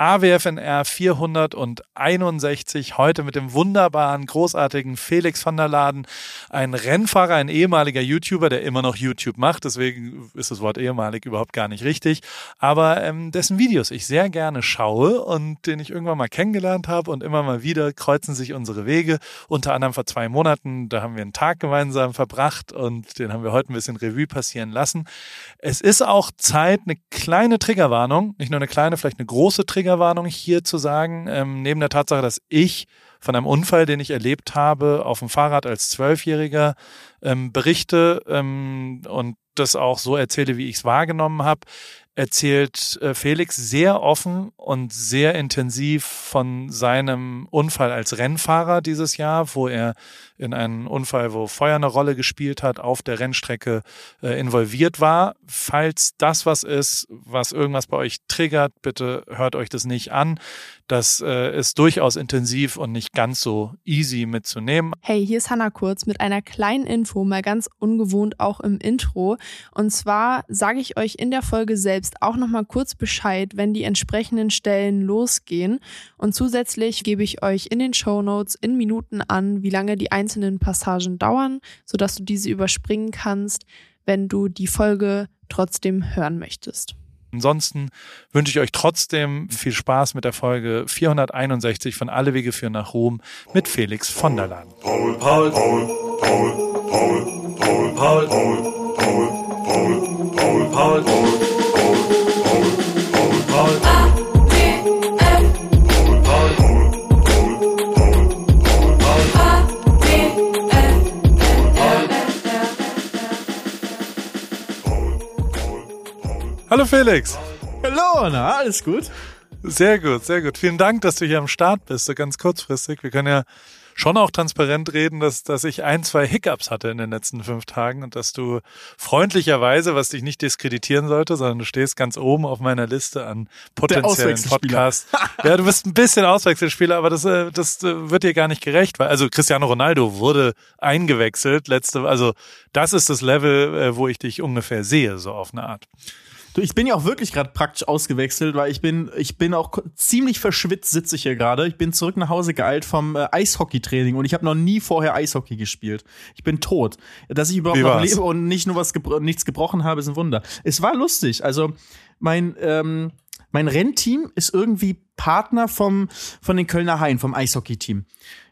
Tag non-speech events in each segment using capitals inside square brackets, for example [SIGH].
AWFNR 461, heute mit dem wunderbaren, großartigen Felix van der Laden, ein Rennfahrer, ein ehemaliger YouTuber, der immer noch YouTube macht, deswegen ist das Wort ehemalig überhaupt gar nicht richtig, aber ähm, dessen Videos ich sehr gerne schaue und den ich irgendwann mal kennengelernt habe und immer mal wieder kreuzen sich unsere Wege, unter anderem vor zwei Monaten, da haben wir einen Tag gemeinsam verbracht und den haben wir heute ein bisschen Revue passieren lassen. Es ist auch Zeit, eine kleine Triggerwarnung, nicht nur eine kleine, vielleicht eine große Triggerwarnung, Triggerwarnung hier zu sagen, ähm, neben der Tatsache, dass ich von einem Unfall, den ich erlebt habe, auf dem Fahrrad als Zwölfjähriger ähm, berichte ähm, und das auch so erzähle, wie ich es wahrgenommen habe, erzählt äh, Felix sehr offen und sehr intensiv von seinem Unfall als Rennfahrer dieses Jahr, wo er in einen Unfall, wo Feuer eine Rolle gespielt hat, auf der Rennstrecke äh, involviert war. Falls das was ist, was irgendwas bei euch triggert, bitte hört euch das nicht an. Das äh, ist durchaus intensiv und nicht ganz so easy mitzunehmen. Hey, hier ist Hanna Kurz mit einer kleinen Info, mal ganz ungewohnt auch im Intro. Und zwar sage ich euch in der Folge selbst auch nochmal kurz Bescheid, wenn die entsprechenden Stellen losgehen. Und zusätzlich gebe ich euch in den Show Notes in Minuten an, wie lange die einzelnen Passagen dauern, sodass du diese überspringen kannst, wenn du die Folge trotzdem hören möchtest. Ansonsten wünsche ich euch trotzdem viel Spaß mit der Folge 461 von Alle Wege führen nach Rom mit Felix von der Laden. Paul, Paul, Paul, Paul, Paul, Paul, Paul, Paul, Paul, Paul, Paul, Paul, Paul. Hallo Felix. Hallo, na, alles gut? Sehr gut, sehr gut. Vielen Dank, dass du hier am Start bist, so ganz kurzfristig. Wir können ja schon auch transparent reden, dass, dass ich ein, zwei Hiccups hatte in den letzten fünf Tagen und dass du freundlicherweise, was dich nicht diskreditieren sollte, sondern du stehst ganz oben auf meiner Liste an potenziellen Podcasts. [LAUGHS] ja, du bist ein bisschen Auswechselspieler, aber das, äh, das äh, wird dir gar nicht gerecht, weil also Cristiano Ronaldo wurde eingewechselt, letzte, also das ist das Level, äh, wo ich dich ungefähr sehe, so auf eine Art. Du, ich bin ja auch wirklich gerade praktisch ausgewechselt, weil ich bin, ich bin auch ziemlich verschwitzt, sitze ich hier gerade. Ich bin zurück nach Hause geeilt vom äh, Eishockey-Training und ich habe noch nie vorher Eishockey gespielt. Ich bin tot. Dass ich überhaupt noch lebe und nicht nur was gebro nichts gebrochen habe, ist ein Wunder. Es war lustig. Also mein ähm, mein Rennteam ist irgendwie Partner vom, von den Kölner Haien, vom Eishockey-Team.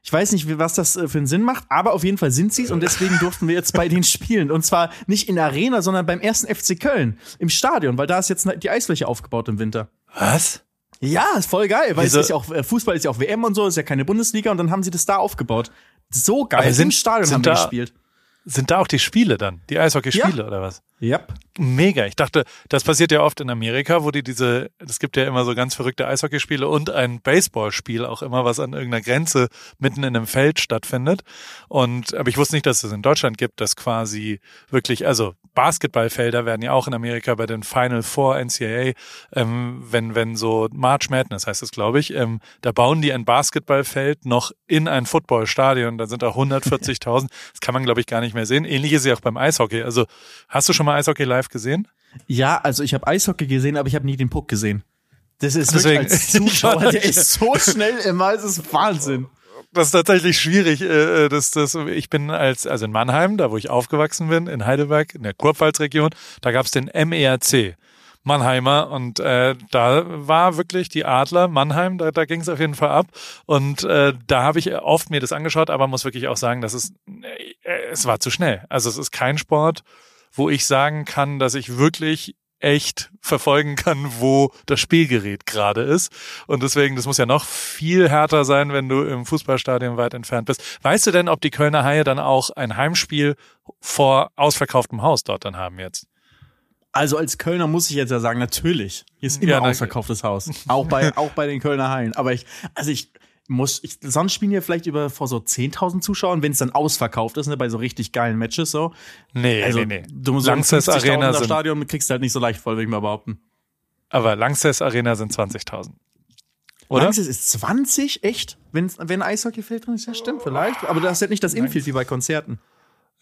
Ich weiß nicht, was das äh, für einen Sinn macht, aber auf jeden Fall sind sie es und deswegen durften wir jetzt bei denen [LAUGHS] spielen. Und zwar nicht in der Arena, sondern beim ersten FC Köln im Stadion, weil da ist jetzt die Eisfläche aufgebaut im Winter. Was? Ja, ist voll geil, weil Wieso? es ist ja auch, äh, Fußball ist ja auch WM und so, ist ja keine Bundesliga und dann haben sie das da aufgebaut. So geil. sind, Im Stadion haben wir gespielt. Sind da auch die Spiele dann? Die Eishockeyspiele ja. oder was? Ja. Mega. Ich dachte, das passiert ja oft in Amerika, wo die diese, es gibt ja immer so ganz verrückte Eishockeyspiele und ein Baseballspiel auch immer, was an irgendeiner Grenze mitten in einem Feld stattfindet. Und, aber ich wusste nicht, dass es in Deutschland gibt, dass quasi wirklich, also Basketballfelder werden ja auch in Amerika bei den Final Four NCAA, ähm, wenn, wenn so March Madness heißt es, glaube ich, ähm, da bauen die ein Basketballfeld noch in ein Footballstadion, da sind [LAUGHS] da 140.000. Das kann man, glaube ich, gar nicht mehr sehen. Ähnlich ist ja auch beim Eishockey. Also hast du schon mal Eishockey live gesehen? Ja, also ich habe Eishockey gesehen, aber ich habe nie den Puck gesehen. Das ist Deswegen, als [LAUGHS] Zuschauer, der ist so schnell immer, es ist Wahnsinn das ist tatsächlich schwierig. Äh, äh, das, das, ich bin als, also in Mannheim, da wo ich aufgewachsen bin, in Heidelberg, in der Kurpfalzregion, da gab es den MERC. Mannheimer und äh, da war wirklich die Adler Mannheim, da, da ging es auf jeden Fall ab und äh, da habe ich oft mir das angeschaut, aber muss wirklich auch sagen, dass es äh, es war zu schnell. Also es ist kein Sport, wo ich sagen kann, dass ich wirklich echt verfolgen kann, wo das Spielgerät gerade ist. Und deswegen, das muss ja noch viel härter sein, wenn du im Fußballstadion weit entfernt bist. Weißt du denn, ob die Kölner Haie dann auch ein Heimspiel vor ausverkauftem Haus dort dann haben jetzt? Also als Kölner muss ich jetzt ja sagen, natürlich. Hier ist immer ja, ausverkauftes Haus. Auch bei, auch bei den Kölner Haien. Aber ich, also ich, muss, ich, sonst spielen wir vielleicht über vor so 10.000 Zuschauern, wenn es dann ausverkauft ist, ne, bei so richtig geilen Matches so. Nee, also, nee, nee. Du musst Langsess Arena sind, Stadion kriegst du halt nicht so leicht voll, würde ich mal behaupten. Aber Langsess Arena sind 20.000. Oder? Langsess ist 20? Echt? Wenn, wenn Eishockeyfeld drin ist, ja stimmt vielleicht. Aber das ist halt nicht das Infield wie bei Konzerten.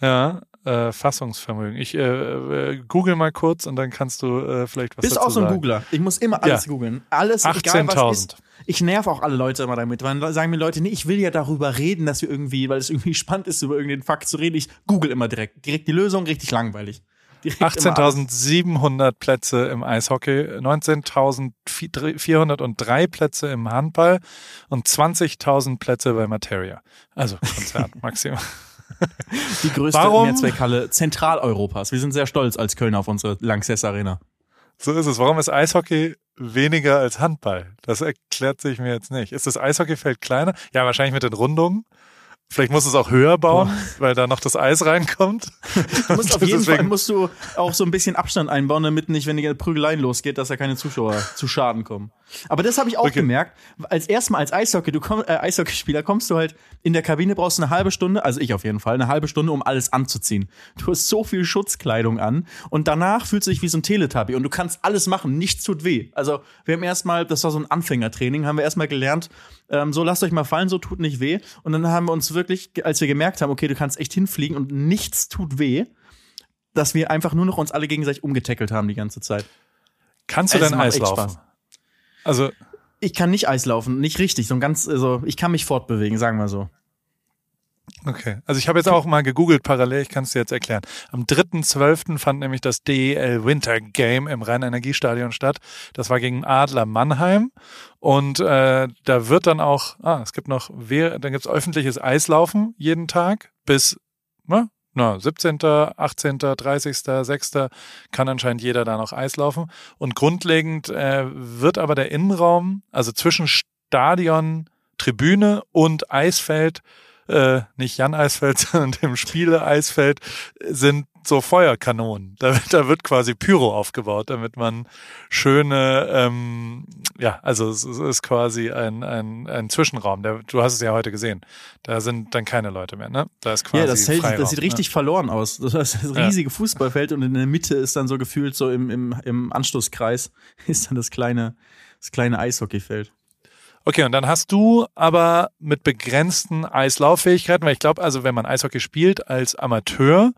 Ja, äh, Fassungsvermögen. Ich äh, äh, google mal kurz und dann kannst du äh, vielleicht was Bist dazu auch so ein sagen. Googler. Ich muss immer alles Ja. googeln. Alles, egal was 18.000. ist. Ich nerv auch alle Leute immer damit. Weil sagen mir Leute, nee, ich will ja darüber reden, dass wir irgendwie, weil es irgendwie [LAUGHS] spannend ist, über irgendeinen Fakt zu reden. Ich google immer direkt. Direkt die Lösung, richtig langweilig. Direkt immer alles. 18.700 Plätze im Eishockey, 19.403 Plätze im Handball und 20.000 Plätze bei Materia. Also Konzert [LAUGHS] maximum. [LAUGHS] Die größte Warum- Mehrzweckhalle Zentraleuropas. Wir sind sehr stolz als Kölner auf unsere Lanxess Arena. So ist es. Warum ist Eishockey weniger als Handball? Das erklärt sich mir jetzt nicht. Ist das Eishockeyfeld kleiner? Ja, wahrscheinlich mit den Rundungen. Vielleicht muss es auch höher bauen, weil da noch das Eis reinkommt. Du musst [LAUGHS] auf jeden Deswegen- Fall musst du auch so ein bisschen Abstand einbauen, damit nicht, wenn die Prügeleien losgeht, dass da keine Zuschauer zu Schaden kommen. Aber das habe ich auch Okay. gemerkt. Als erstmal als Eishockey, du komm, äh, Eishockeyspieler kommst du halt in der Kabine brauchst du eine halbe Stunde, also ich auf jeden Fall, eine halbe Stunde, um alles anzuziehen. Du hast so viel Schutzkleidung an und danach fühlst du dich wie so ein Teletubby und du kannst alles machen, nichts tut weh. Also wir haben erstmal, das war so ein Anfängertraining, haben wir erstmal gelernt, ähm, so lasst euch mal fallen, so tut nicht weh. Und dann haben wir uns wirklich, als wir gemerkt haben, okay, du kannst echt hinfliegen und nichts tut weh, dass wir einfach nur noch uns alle gegenseitig umgetackelt haben die ganze Zeit. Kannst du Es denn macht Eis echt laufen? Spaß. Also, Ich kann nicht Eis laufen, nicht richtig, so ein ganz, also ich kann mich fortbewegen, sagen wir so. okay. Also ich habe jetzt auch mal gegoogelt parallel, ich kann es dir jetzt erklären. Am 3.12. fand nämlich das DEL Winter Game im Rhein-Energiestadion statt. Das war gegen Adler Mannheim. Und äh, da wird dann auch, ah, es gibt noch, wer- dann gibt's öffentliches Eislaufen jeden Tag bis, na, na, 17., 18., 30., 6. kann anscheinend jeder da noch Eis laufen. Und grundlegend äh, wird aber der Innenraum, also zwischen Stadion, Tribüne und Eisfeld, äh, nicht Jan Eisfeld, [LAUGHS] sondern dem Spiele Eisfeld, sind so Feuerkanonen. Da, da wird quasi Pyro aufgebaut, damit man schöne, ähm, ja, also es, es ist quasi ein, ein, ein Zwischenraum. Der, du hast es ja heute gesehen. Da sind dann keine Leute mehr, ne? Da ist quasi Ja, das, Feld, Freiraum, das sieht ne? richtig verloren aus. [LAUGHS] Das ist das Ja. riesige Fußballfeld und in der Mitte ist dann so gefühlt so im, im, im Anschlusskreis [LAUGHS] ist dann das kleine, das kleine Eishockeyfeld. Okay, und dann hast du aber mit begrenzten Eislauffähigkeiten, weil ich glaube, also wenn man Eishockey spielt als Amateur,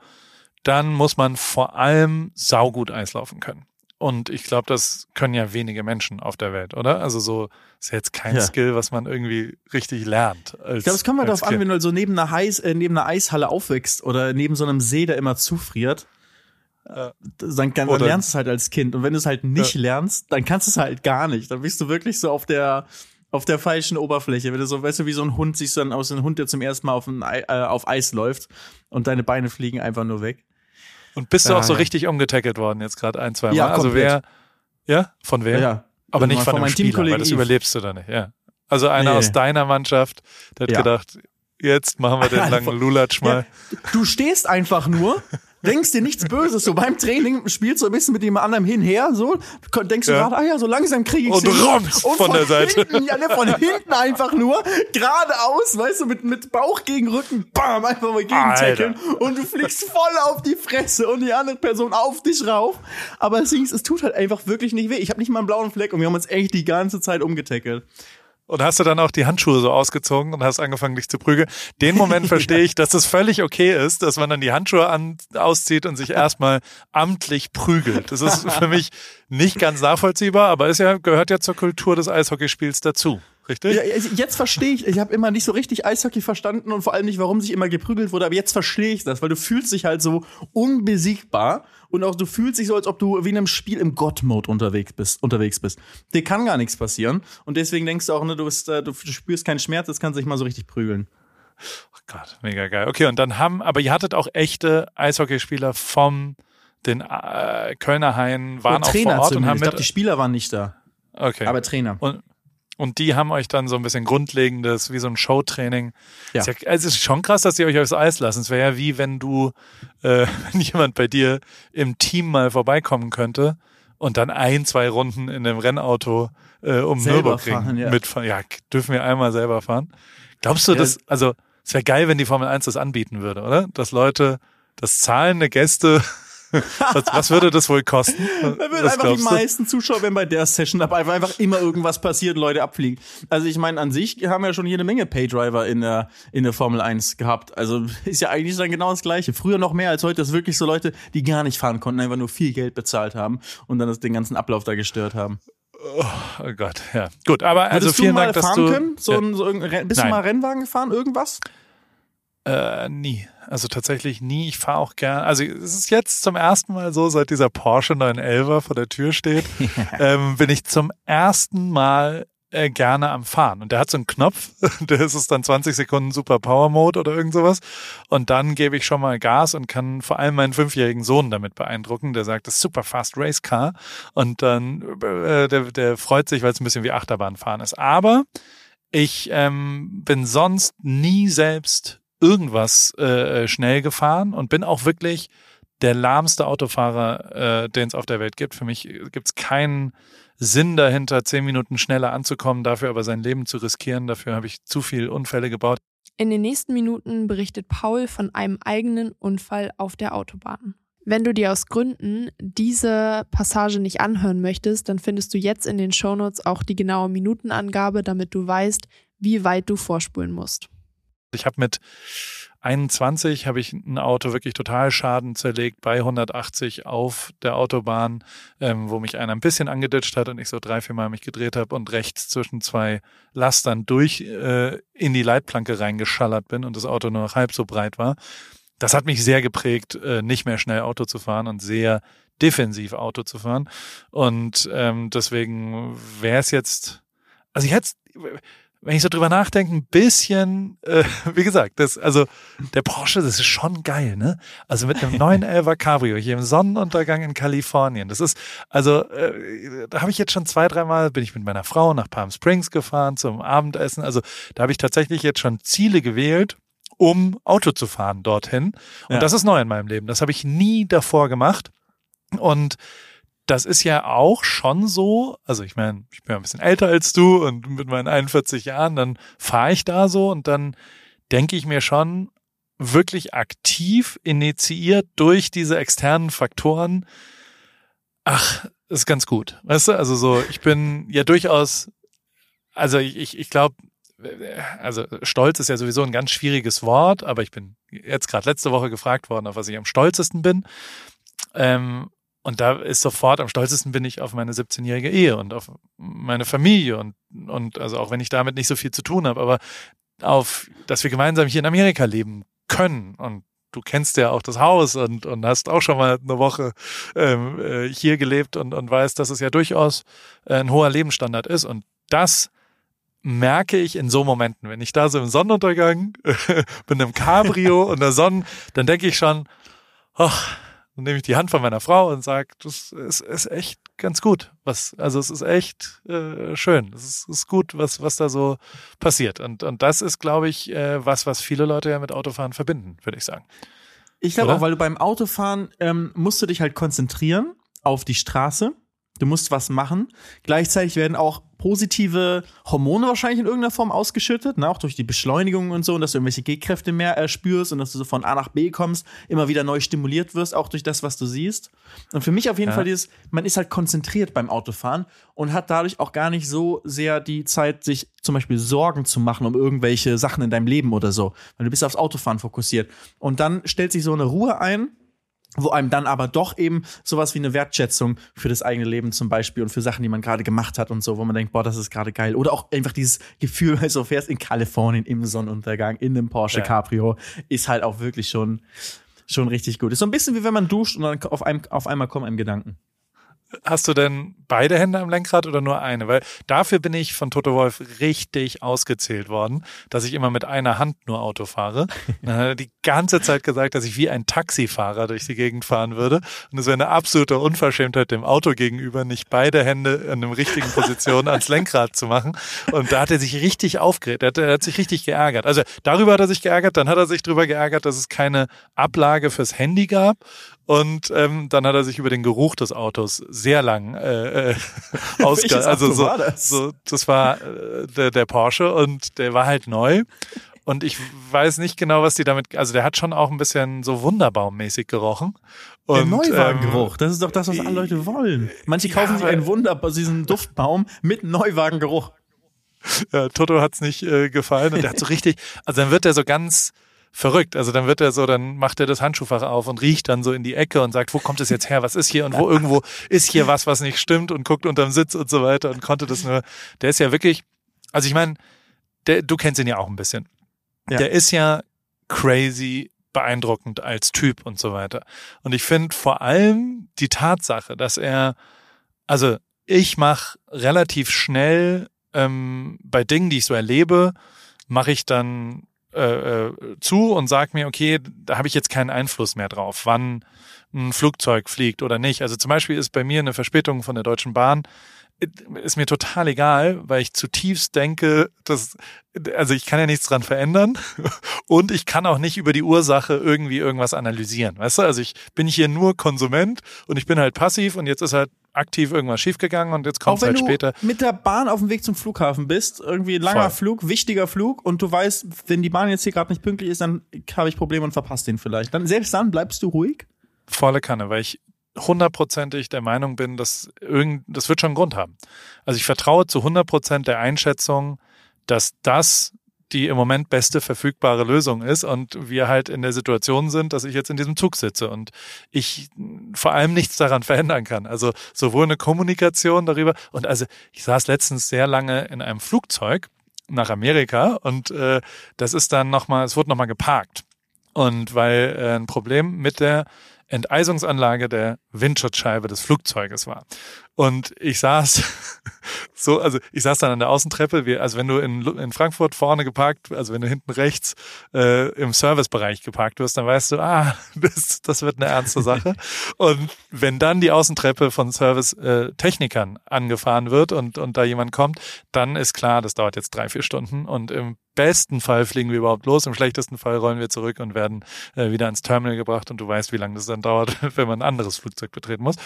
dann muss man vor allem saugut Eislaufen können. Und ich glaube, das können ja wenige Menschen auf der Welt, oder? Also so ist ja jetzt kein Ja. Skill, was man irgendwie richtig lernt. Als, Ich glaube, es kommt mal als darauf an, wenn du so neben einer, Eis, äh, neben einer Eishalle aufwächst oder neben so einem See, der immer zufriert. Ja. Dann, dann Oder- lernst du es halt als Kind. Und wenn du es halt nicht lernst, dann kannst du es halt gar nicht. Dann bist du wirklich so auf der, auf der falschen Oberfläche. Wenn du so, weißt du, wie so ein Hund du dann aus einem Hund, der zum ersten Mal auf, ein, Ei- äh, auf Eis läuft und deine Beine fliegen einfach nur weg. Und bist du Ja, auch so ja. richtig umgetackelt worden jetzt gerade ein, zwei Mal? Ja, also wer, ja, von wer? Ja. Aber nicht von, von einem meinem Spieler, weil Teamkollegen das überlebst du da nicht, ja. Also einer Nee. aus deiner Mannschaft, der hat Ja. gedacht, jetzt machen wir den [LAUGHS] langen Lulatsch mal. Du stehst einfach nur, [LAUGHS] denkst dir nichts Böses. So beim Training spielst du ein bisschen mit jemand anderem hinher, so denkst du Ja. gerade, ah ja, so langsam kriege ich Und rommst von der Seite. Hinten, ja, ne, von hinten einfach nur geradeaus, weißt du, mit, mit Bauch gegen Rücken, bam, einfach mal gegen Alter. tackeln und du fliegst voll auf die Fresse und die andere Person auf dich rauf. Aber es, es tut halt einfach wirklich nicht weh. Ich habe nicht mal einen blauen Fleck und wir haben uns echt die ganze Zeit umgetackelt. Und hast du dann auch die Handschuhe so ausgezogen und hast angefangen, dich zu prügeln. Den Moment [LAUGHS] verstehe ich, dass es völlig okay ist, dass man dann die Handschuhe an, auszieht und sich erstmal amtlich prügelt. Das ist für [LAUGHS] mich nicht ganz nachvollziehbar, aber es ja, gehört ja zur Kultur des Eishockeyspiels dazu. Richtig? Ja, also jetzt verstehe ich, ich habe immer nicht so richtig Eishockey verstanden und vor allem nicht, warum sich immer geprügelt wurde, aber jetzt verstehe ich das, weil du fühlst dich halt so unbesiegbar und auch du fühlst dich so, als ob du wie in einem Spiel im God-Mode unterwegs bist, unterwegs bist. Dir kann gar nichts passieren und deswegen denkst du auch, ne, du, bist, äh, du spürst keinen Schmerz, das kannst du dich mal so richtig prügeln. Oh Gott, mega geil. Okay, und dann haben, aber ihr hattet auch echte Eishockeyspieler vom den äh, Kölner Haien, waren auch vor Ort und haben ich glaube, die Spieler waren nicht da, okay. aber Trainer. Und, und die haben euch dann so ein bisschen grundlegendes, wie so ein Showtraining. Ja. Ja, es ist schon krass, dass die euch aufs Eis lassen. Es wäre ja wie wenn du, äh, [LAUGHS] wenn jemand bei dir im Team mal vorbeikommen könnte und dann ein, zwei Runden in einem Rennauto äh, um Selber Nürburgring fahren, ja. mitfahren. Ja, dürfen wir einmal selber fahren. Glaubst du, Ja. dass, also, es wäre geil, wenn die Formel 1 das anbieten würde, oder? Dass Leute, dass zahlende Gäste [LAUGHS] was, was würde das wohl kosten? [LAUGHS] Da würden einfach die meisten Zuschauer, wenn bei der Session dabei einfach, einfach immer irgendwas passiert, Leute abfliegen. Also ich meine, an sich haben wir ja schon jede Menge Paydriver in der, in der Formel 1 gehabt. Also ist ja eigentlich dann genau das Gleiche. Früher noch mehr als heute, dass wirklich so Leute, die gar nicht fahren konnten, einfach nur viel Geld bezahlt haben und dann den ganzen Ablauf da gestört haben. Oh, oh Gott, ja. Gut, aber also vielen Dank, dass du können? So, ja. ein, so ein, bist Nein. du mal Rennwagen gefahren, irgendwas? Äh, nie. Also tatsächlich nie. Ich fahre auch gern. Also es ist jetzt zum ersten Mal so, seit dieser Porsche 911 vor der Tür steht, [LAUGHS] ähm, bin ich zum ersten Mal äh, gerne am Fahren. Und der hat so einen Knopf, [LAUGHS] der ist es dann 20 Sekunden Super Power Mode oder irgend sowas. Und dann gebe ich schon mal Gas und kann vor allem meinen fünfjährigen Sohn damit beeindrucken. Der sagt, das ist Super Fast Race Car. Und dann, äh, der, der freut sich, weil es ein bisschen wie Achterbahnfahren ist. Aber ich ähm, bin sonst nie selbst irgendwas äh, schnell gefahren und bin auch wirklich der lahmste Autofahrer, äh, den es auf der Welt gibt. Für mich gibt es keinen Sinn dahinter, zehn Minuten schneller anzukommen, dafür aber sein Leben zu riskieren. Dafür habe ich zu viel Unfälle gebaut. In den nächsten Minuten berichtet Paul von einem eigenen Unfall auf der Autobahn. Wenn du dir aus Gründen diese Passage nicht anhören möchtest, dann findest du jetzt in den Shownotes auch die genaue Minutenangabe, damit du weißt, wie weit du vorspulen musst. Ich habe mit 21 habe ich ein Auto wirklich total Schaden zerlegt bei 180 auf der Autobahn, ähm, wo mich einer ein bisschen angeditscht hat und ich so drei, vier Mal mich gedreht habe und rechts zwischen zwei Lastern durch äh, in die Leitplanke reingeschallert bin und das Auto nur noch halb so breit war. Das hat mich sehr geprägt, äh, nicht mehr schnell Auto zu fahren und sehr defensiv Auto zu fahren. Und ähm, deswegen wäre es jetzt, also ich hätte wenn ich so drüber nachdenke, ein bisschen, äh, [LAUGHS] wie gesagt, das, also der Porsche, das ist schon geil, ne? Also mit einem 911er [LAUGHS] Cabrio hier im Sonnenuntergang in Kalifornien. Das ist, also äh, da habe ich jetzt schon zwei, dreimal, bin ich mit meiner Frau nach Palm Springs gefahren zum Abendessen. Also da habe ich tatsächlich jetzt schon Ziele gewählt, um Auto zu fahren dorthin. Und ja. das ist neu in meinem Leben. Das habe ich nie davor gemacht. Und das ist ja auch schon so, also ich meine, ich bin ein bisschen älter als du und mit meinen 41 Jahren, dann fahre ich da so und dann denke ich mir schon wirklich aktiv initiiert durch diese externen Faktoren, ach, ist ganz gut. Weißt du, also so, ich bin ja durchaus, also ich, ich glaube, also Stolz ist ja sowieso ein ganz schwieriges Wort, aber ich bin jetzt gerade letzte Woche gefragt worden, auf was ich am stolzesten bin. Ähm, und da ist sofort am stolzesten bin ich auf meine 17-jährige Ehe und auf meine Familie und, und also auch wenn ich damit nicht so viel zu tun habe, aber auf, dass wir gemeinsam hier in Amerika leben können. Und du kennst ja auch das Haus und, und hast auch schon mal eine Woche ähm, äh, hier gelebt und, und weißt, dass es ja durchaus äh, ein hoher Lebensstandard ist. Und das merke ich in so Momenten, wenn ich da so im Sonnenuntergang [LAUGHS] bin im Cabrio und der Sonne, dann denke ich schon, ach, dann nehme ich die Hand von meiner Frau und sage, das ist, ist echt ganz gut. Was, also es ist echt äh, schön. Es ist, ist gut, was, was da so passiert. Und, und das ist, glaube ich, äh, was, was viele Leute ja mit Autofahren verbinden, würde ich sagen. Ich glaube auch, weil du beim Autofahren ähm, musst du dich halt konzentrieren auf die Straße Du musst was machen. Gleichzeitig werden auch positive Hormone wahrscheinlich in irgendeiner Form ausgeschüttet, ne? auch durch die Beschleunigung und so, und dass du irgendwelche G-Kräfte mehr äh, spürst und dass du so von A nach B kommst, immer wieder neu stimuliert wirst, auch durch das, was du siehst. Und für mich auf jeden ja. Fall dieses, man ist halt konzentriert beim Autofahren und hat dadurch auch gar nicht so sehr die Zeit, sich zum Beispiel Sorgen zu machen um irgendwelche Sachen in deinem Leben oder so, weil du bist aufs Autofahren fokussiert. Und dann stellt sich so eine Ruhe ein, wo einem dann aber doch eben sowas wie eine Wertschätzung für das eigene Leben zum Beispiel und für Sachen, die man gerade gemacht hat und so, wo man denkt, boah, das ist gerade geil. Oder auch einfach dieses Gefühl, [LAUGHS] weil du fährst in Kalifornien im Sonnenuntergang, in einem Porsche ja. Cabrio, ist halt auch wirklich schon, schon richtig gut. Ist so ein bisschen wie wenn man duscht und dann auf, einem, auf einmal kommen einem Gedanken. Hast du denn beide Hände am Lenkrad oder nur eine? Weil dafür bin ich von Toto Wolf richtig ausgezählt worden, dass ich immer mit einer Hand nur Auto fahre. [LAUGHS] Dann hat er die ganze Zeit gesagt, dass ich wie ein Taxifahrer durch die Gegend fahren würde. Und es wäre eine absolute Unverschämtheit dem Auto gegenüber, nicht beide Hände in einem richtigen Position [LAUGHS] ans Lenkrad zu machen. Und da hat er sich richtig aufgeregt. Er hat, er hat sich richtig geärgert. Also darüber hat er sich geärgert. Dann hat er sich darüber geärgert, dass es keine Ablage fürs Handy gab. Und ähm, dann hat er sich über den Geruch des Autos sehr lang äh, äh, [LAUGHS] ausge also so, das? so das war äh, der, der Porsche und der war halt neu und ich weiß nicht genau, was die damit, also der hat schon auch ein bisschen so wunderbaummäßig gerochen. Und, der Neuwagengeruch, ähm, das ist doch das, was alle Leute wollen. Manche kaufen ja, sich einen Wunderbaum, diesen Duftbaum mit Neuwagengeruch. Ja, Toto hat's nicht äh, gefallen und der hat so richtig, also dann wird er so ganz verrückt. Also dann wird er so, dann macht er das Handschuhfach auf und riecht dann so in die Ecke und sagt, wo kommt es jetzt her? Was ist hier? Und wo [LAUGHS] irgendwo ist hier was, was nicht stimmt und guckt unterm Sitz und so weiter und konnte das nur. Der ist ja wirklich, also ich meine, du kennst ihn ja auch ein bisschen. Ja. Der ist ja crazy beeindruckend als Typ und so weiter. Und ich finde vor allem die Tatsache, dass er, also ich mache relativ schnell ähm, bei Dingen, die ich so erlebe, mache ich dann äh, äh, zu und sage mir, okay, da habe ich jetzt keinen Einfluss mehr drauf, wann ein Flugzeug fliegt oder nicht. Also zum Beispiel ist bei mir eine Verspätung von der Deutschen Bahn ist mir total egal, weil ich zutiefst denke, dass, also ich kann ja nichts dran verändern [LAUGHS] und ich kann auch nicht über die Ursache irgendwie irgendwas analysieren. Weißt du, also ich bin hier nur Konsument und ich bin halt passiv und jetzt ist halt aktiv irgendwas schiefgegangen und jetzt kommt es halt später. mit der Bahn auf dem Weg zum Flughafen bist, irgendwie langer Voll. Flug, wichtiger Flug und du weißt, wenn die Bahn jetzt hier gerade nicht pünktlich ist, dann habe ich Probleme und verpasst den vielleicht. Dann selbst dann bleibst du ruhig? Volle Kanne, weil ich hundertprozentig der Meinung bin, dass irgend, das wird schon einen Grund haben. Also ich vertraue zu hundertprozent der Einschätzung, dass das die im Moment beste verfügbare Lösung ist und wir halt in der Situation sind, dass ich jetzt in diesem Zug sitze und ich vor allem nichts daran verändern kann. Also sowohl eine Kommunikation darüber und also ich saß letztens sehr lange in einem Flugzeug nach Amerika und äh, das ist dann nochmal, es wurde nochmal geparkt. Und weil äh, ein Problem mit der Enteisungsanlage der Windschutzscheibe des Flugzeuges war. Und ich saß [LAUGHS] so, also ich saß dann an der Außentreppe, wie, also wenn du in, in Frankfurt vorne geparkt, also wenn du hinten rechts äh, im Servicebereich geparkt wirst, dann weißt du, ah, [LAUGHS] das, das wird eine ernste Sache. [LAUGHS] und wenn dann die Außentreppe von Service-Technikern äh, angefahren wird und, und da jemand kommt, dann ist klar, das dauert jetzt drei, vier Stunden und im besten Fall fliegen wir überhaupt los, im schlechtesten Fall rollen wir zurück und werden äh, wieder ans Terminal gebracht und du weißt, wie lange das dann dauert, [LAUGHS] wenn man ein anderes Flugzeug betreten muss.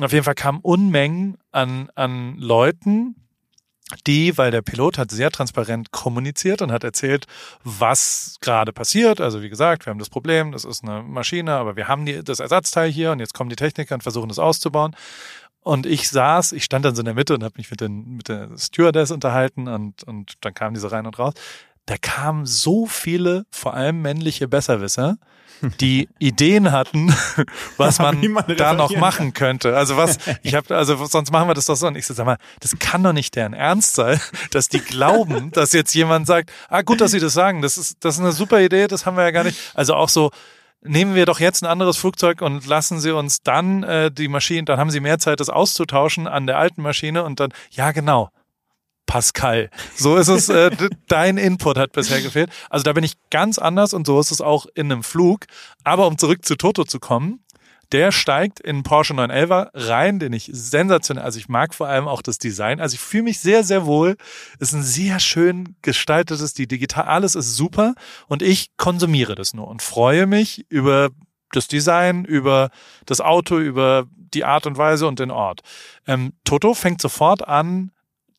Auf jeden Fall kamen Unmengen an, an Leuten, die, weil der Pilot hat sehr transparent kommuniziert und hat erzählt, was gerade passiert. Also wie gesagt, wir haben das Problem, das ist eine Maschine, aber wir haben die, das Ersatzteil hier und jetzt kommen die Techniker und versuchen das auszubauen. Und ich saß, ich stand dann so in der Mitte und habe mich mit, den, mit der Stewardess unterhalten und, und dann kamen diese rein und raus. Da kamen so viele, vor allem männliche Besserwisser, [LAUGHS] die Ideen hatten, [LAUGHS] was man, man da noch machen könnte. Also was, ich habe, also sonst machen wir das doch so. Und ich so, sag mal, das kann doch nicht deren Ernst sein, [LAUGHS] dass die glauben, dass jetzt jemand sagt, ah gut, dass sie das sagen, das ist, das ist eine super Idee, das haben wir ja gar nicht. Also auch so, nehmen wir doch jetzt ein anderes Flugzeug und lassen Sie uns dann äh, die Maschine, dann haben Sie mehr Zeit, das auszutauschen an der alten Maschine und dann, ja genau, Pascal. So ist es, äh, [LAUGHS] dein Input hat bisher gefehlt. Also da bin ich ganz anders und so ist es auch in einem Flug. Aber um zurück zu Toto zu kommen, der steigt in Porsche 911 rein, den ich sensationell, also ich mag vor allem auch das Design. Also ich fühle mich sehr, sehr wohl. Ist ein sehr schön gestaltetes, die digital, alles ist super und ich konsumiere das nur und freue mich über das Design, über das Auto, über die Art und Weise und den Ort. Ähm, Toto fängt sofort an,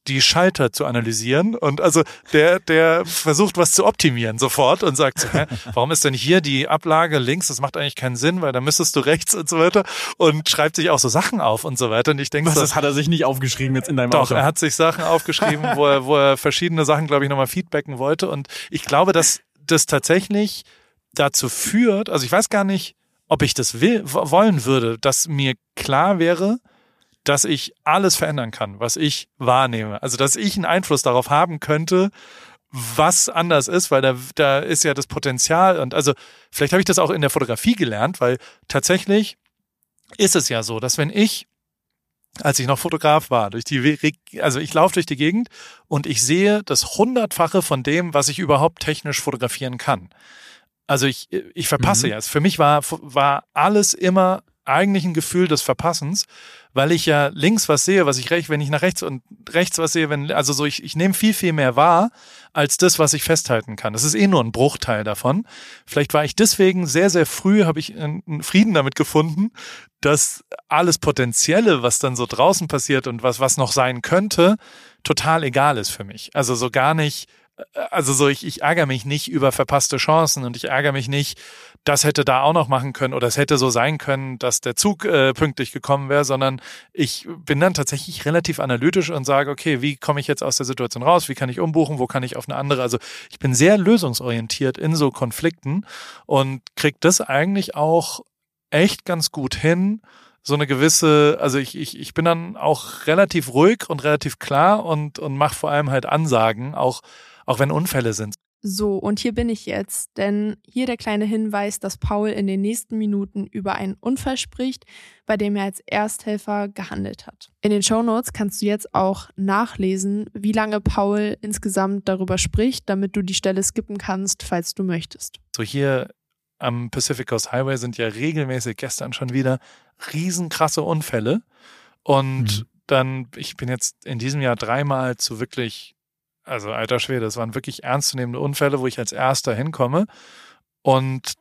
die Schalter zu analysieren und also der der versucht was zu optimieren sofort und sagt so, hä, warum ist denn hier die Ablage links? Das macht eigentlich keinen Sinn, weil da müsstest du rechts und so weiter und schreibt sich auch so Sachen auf und so weiter und ich denke, was das hat er sich nicht aufgeschrieben jetzt in deinem Doch, Auto. er hat sich Sachen aufgeschrieben, wo er wo er verschiedene Sachen, glaube ich, nochmal feedbacken wollte und ich glaube, dass das tatsächlich dazu führt, also ich weiß gar nicht, ob ich das will, wollen würde, dass mir klar wäre, dass ich alles verändern kann, was ich wahrnehme. Also, dass ich einen Einfluss darauf haben könnte, was anders ist, weil da, da ist ja das Potenzial und also vielleicht habe ich das auch in der Fotografie gelernt, weil tatsächlich ist es ja so, dass wenn ich als ich noch Fotograf war, durch die, also ich laufe durch die Gegend und ich sehe das hundertfache von dem, was ich überhaupt technisch fotografieren kann. Also ich, ich verpasse mhm. ja. Für mich war, war alles immer eigentlich ein Gefühl des Verpassens, weil ich ja links was sehe, was ich rechts, wenn ich nach rechts und rechts was sehe, wenn, also so ich, ich nehme viel, viel mehr wahr als das, was ich festhalten kann. Das ist eh nur ein Bruchteil davon. Vielleicht war ich deswegen sehr, sehr früh, habe ich einen Frieden damit gefunden, dass alles Potenzielle, was dann so draußen passiert und was, was noch sein könnte, total egal ist für mich. Also so gar nicht, also so, ich, ich ärgere mich nicht über verpasste Chancen und ich ärgere mich nicht, das hätte da auch noch machen können oder es hätte so sein können, dass der Zug äh, pünktlich gekommen wäre, sondern ich bin dann tatsächlich relativ analytisch und sage, okay, wie komme ich jetzt aus der Situation raus? Wie kann ich umbuchen? Wo kann ich auf eine andere? Also ich bin sehr lösungsorientiert in so Konflikten und kriege das eigentlich auch echt ganz gut hin, so eine gewisse, also ich, ich, ich bin dann auch relativ ruhig und relativ klar und, und mache vor allem halt Ansagen, auch, auch wenn Unfälle sind. So, und hier bin ich jetzt, denn hier der kleine Hinweis, dass Paul in den nächsten Minuten über einen Unfall spricht, bei dem er als Ersthelfer gehandelt hat. In den Shownotes kannst du jetzt auch nachlesen, wie lange Paul insgesamt darüber spricht, damit du die Stelle skippen kannst, falls du möchtest. So hier am Pacific Coast Highway sind ja regelmäßig gestern schon wieder riesenkrasse Unfälle. Und mhm. dann, ich bin jetzt in diesem Jahr dreimal zu wirklich, also alter Schwede, das waren wirklich ernstzunehmende Unfälle, wo ich als erster hinkomme. Und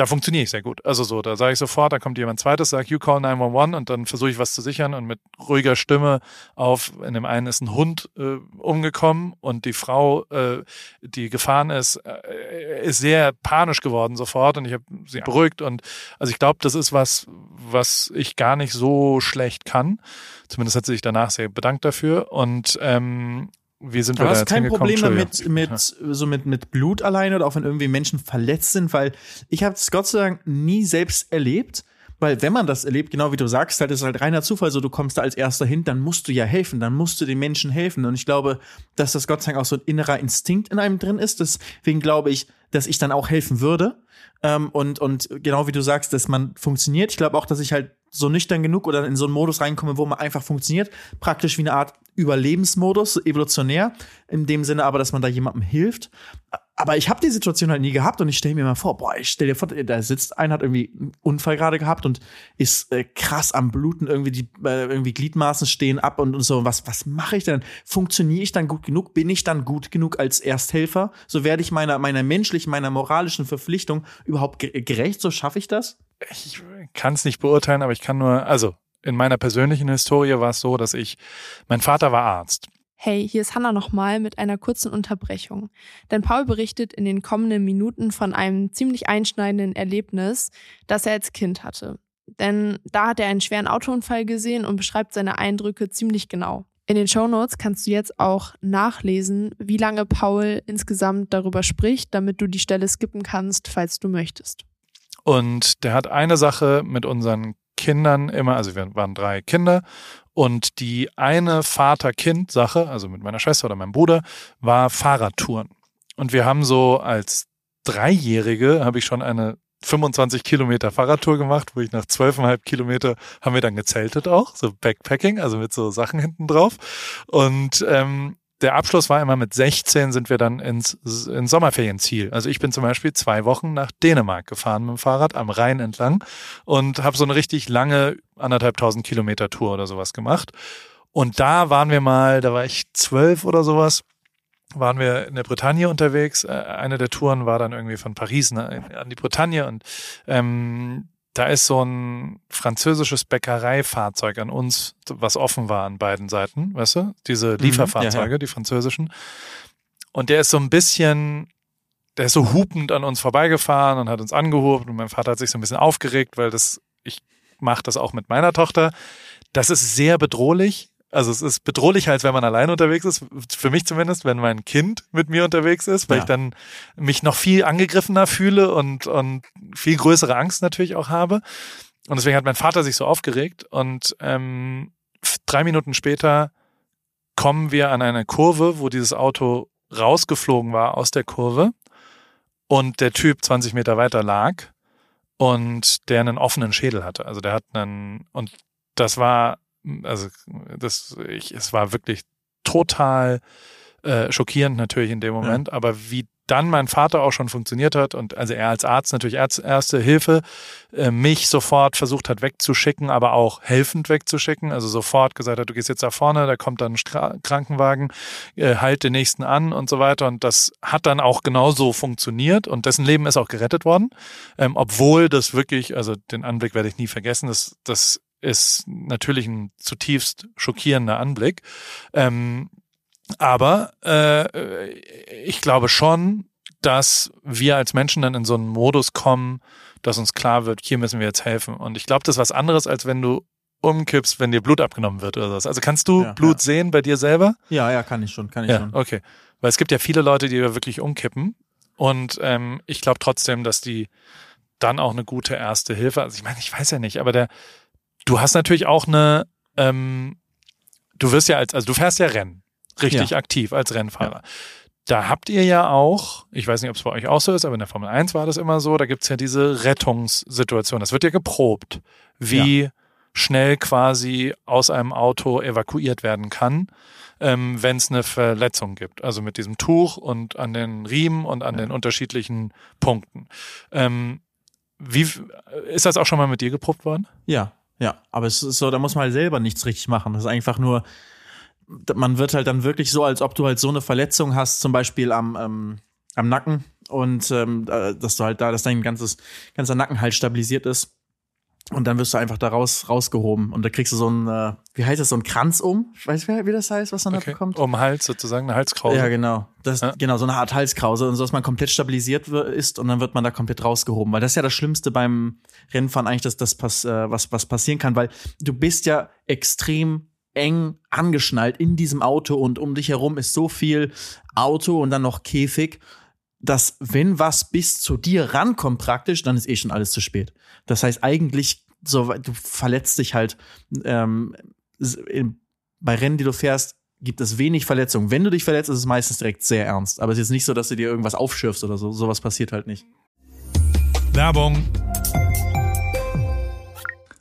da funktioniere ich sehr gut. Also so, da sage ich sofort, da kommt jemand zweites, sagt, you call 911 und dann versuche ich was zu sichern und mit ruhiger Stimme auf, in dem einen ist ein Hund äh, umgekommen und die Frau, äh, die gefahren ist, äh, ist sehr panisch geworden sofort und ich habe sie beruhigt und also ich glaube, das ist was, was ich gar nicht so schlecht kann. Zumindest hat sie sich danach sehr bedankt dafür und ähm, wie sind du wir hast kein Problem damit mit so mit mit Blut alleine oder auch wenn irgendwie Menschen verletzt sind, weil ich habe es Gott sei Dank nie selbst erlebt. Weil wenn man das erlebt, genau wie du sagst, halt ist halt reiner Zufall, so du kommst da als erster hin, dann musst du ja helfen, dann musst du den Menschen helfen. Und ich glaube, dass das Gott sei Dank auch so ein innerer Instinkt in einem drin ist. Deswegen glaube ich, dass ich dann auch helfen würde. Ähm, und, und genau wie du sagst, dass man funktioniert. Ich glaube auch, dass ich halt so nüchtern genug oder in so einen Modus reinkomme, wo man einfach funktioniert. Praktisch wie eine Art Überlebensmodus, evolutionär. In dem Sinne aber, dass man da jemandem hilft. Aber ich habe die Situation halt nie gehabt und ich stelle mir mal vor, boah, ich stell dir vor, da sitzt einer, hat irgendwie einen Unfall gerade gehabt und ist äh, krass am Bluten, irgendwie die äh, irgendwie Gliedmaßen stehen ab und, und so. Was, was mache ich denn? Funktioniere ich dann gut genug? Bin ich dann gut genug als Ersthelfer? So werde ich meiner, meiner menschlichen, meiner moralischen Verpflichtung überhaupt gerecht? So schaffe ich das? Ich kann es nicht beurteilen, aber ich kann nur, also in meiner persönlichen Historie war es so, dass ich, mein Vater war Arzt. Hey, hier ist Hanna nochmal mit einer kurzen Unterbrechung. Denn Paul berichtet in den kommenden Minuten von einem ziemlich einschneidenden Erlebnis, das er als Kind hatte. Denn da hat er einen schweren Autounfall gesehen und beschreibt seine Eindrücke ziemlich genau. In den Shownotes kannst du jetzt auch nachlesen, wie lange Paul insgesamt darüber spricht, damit du die Stelle skippen kannst, falls du möchtest. Und der hat eine Sache mit unseren Kindern immer, also wir waren drei Kinder und die eine Vater-Kind-Sache, also mit meiner Schwester oder meinem Bruder, war Fahrradtouren. Und wir haben so als Dreijährige habe ich schon eine 25 Kilometer Fahrradtour gemacht, wo ich nach 12,5 Kilometer haben wir dann gezeltet auch, so Backpacking, also mit so Sachen hinten drauf. Und ähm, der Abschluss war immer mit 16 sind wir dann ins, ins Sommerferienziel. Also ich bin zum Beispiel zwei Wochen nach Dänemark gefahren mit dem Fahrrad am Rhein entlang und habe so eine richtig lange anderthalbtausend Kilometer Tour oder sowas gemacht. Und da waren wir mal, da war ich zwölf oder sowas, waren wir in der Bretagne unterwegs. Äh, eine der Touren war dann irgendwie von Paris an die Bretagne und ähm, da ist so ein französisches Bäckereifahrzeug an uns, was offen war an beiden Seiten, weißt du? Diese Lieferfahrzeuge, mhm, ja, ja. die französischen. Und der ist so ein bisschen, der ist so hupend an uns vorbeigefahren und hat uns angehoben und mein Vater hat sich so ein bisschen aufgeregt, weil das, ich mache das auch mit meiner Tochter. Das ist sehr bedrohlich, also es ist bedrohlicher, als wenn man allein unterwegs ist. Für mich zumindest, wenn mein Kind mit mir unterwegs ist, weil ja. ich dann mich noch viel angegriffener fühle und, und viel größere Angst natürlich auch habe. Und deswegen hat mein Vater sich so aufgeregt. Und ähm, drei Minuten später kommen wir an eine Kurve, wo dieses Auto rausgeflogen war aus der Kurve und der Typ 20 Meter weiter lag und der einen offenen Schädel hatte. Also der hat einen, und das war also das, ich, es war wirklich total äh, schockierend natürlich in dem Moment, ja. aber wie dann mein Vater auch schon funktioniert hat und also er als Arzt natürlich erste Hilfe äh, mich sofort versucht hat wegzuschicken, aber auch helfend wegzuschicken, also sofort gesagt hat, du gehst jetzt da vorne, da kommt dann ein Stra Krankenwagen, äh, halt den nächsten an und so weiter. Und das hat dann auch genauso funktioniert und dessen Leben ist auch gerettet worden, ähm, obwohl das wirklich, also den Anblick werde ich nie vergessen, das, das ist natürlich ein zutiefst schockierender Anblick. Ähm, Aber äh, ich glaube schon, dass wir als Menschen dann in so einen Modus kommen, dass uns klar wird, hier müssen wir jetzt helfen. Und ich glaube, das ist was anderes, als wenn du umkippst, wenn dir Blut abgenommen wird oder so. Also kannst du Ja, Blut ja. sehen bei dir selber? Ja, ja, kann ich schon, kann ich Ja, schon. okay. Weil es gibt ja viele Leute, die wirklich umkippen. Und ähm, ich glaube trotzdem, dass die dann auch eine gute erste Hilfe. Also ich meine, ich weiß ja nicht, aber der, du hast natürlich auch eine, ähm, du wirst ja als, also du fährst ja Rennen, richtig Ja. aktiv als Rennfahrer. Da habt ihr ja auch, ich weiß nicht, ob es bei euch auch so ist, aber in der Formel 1 war das immer so, da gibt's ja diese Rettungssituation. Das wird ja geprobt, wie schnell quasi aus einem Auto evakuiert werden kann, ähm, wenn es eine Verletzung gibt. Also mit diesem Tuch und an den Riemen und an den unterschiedlichen Punkten. Ähm, wie ist das auch schon mal mit dir geprobt worden? Ja, ja. Aber es ist so, da muss man halt selber nichts richtig machen. Das ist einfach nur, man wird halt dann wirklich so, als ob du halt so eine Verletzung hast, zum Beispiel am, ähm, am Nacken und ähm, äh, dass du halt da, dass dein ganzes, ganzer Nacken halt stabilisiert ist. Und dann wirst du einfach da raus, rausgehoben. Und da kriegst du so ein, äh, wie heißt das, so ein Kranz um? Ich weiß, wie wie das heißt, was man da bekommt. Um den Hals sozusagen, eine Halskrause. Ja, genau. Das, Ja. Genau, so eine Art Halskrause und so, dass man komplett stabilisiert ist und dann wird man da komplett rausgehoben. Weil das ist ja das Schlimmste beim Rennfahren eigentlich, dass das pass, äh, was, was passieren kann, weil du bist ja extrem eng angeschnallt in diesem Auto und um dich herum ist so viel Auto und dann noch Käfig, dass wenn was bis zu dir rankommt praktisch, dann ist eh schon alles zu spät. Das heißt eigentlich, so, du verletzt dich halt ähm, bei Rennen, die du fährst, gibt es wenig Verletzungen. Wenn du dich verletzt, ist es meistens direkt sehr ernst. Aber es ist jetzt nicht so, dass du dir irgendwas aufschürfst oder so. Sowas passiert halt nicht. Werbung.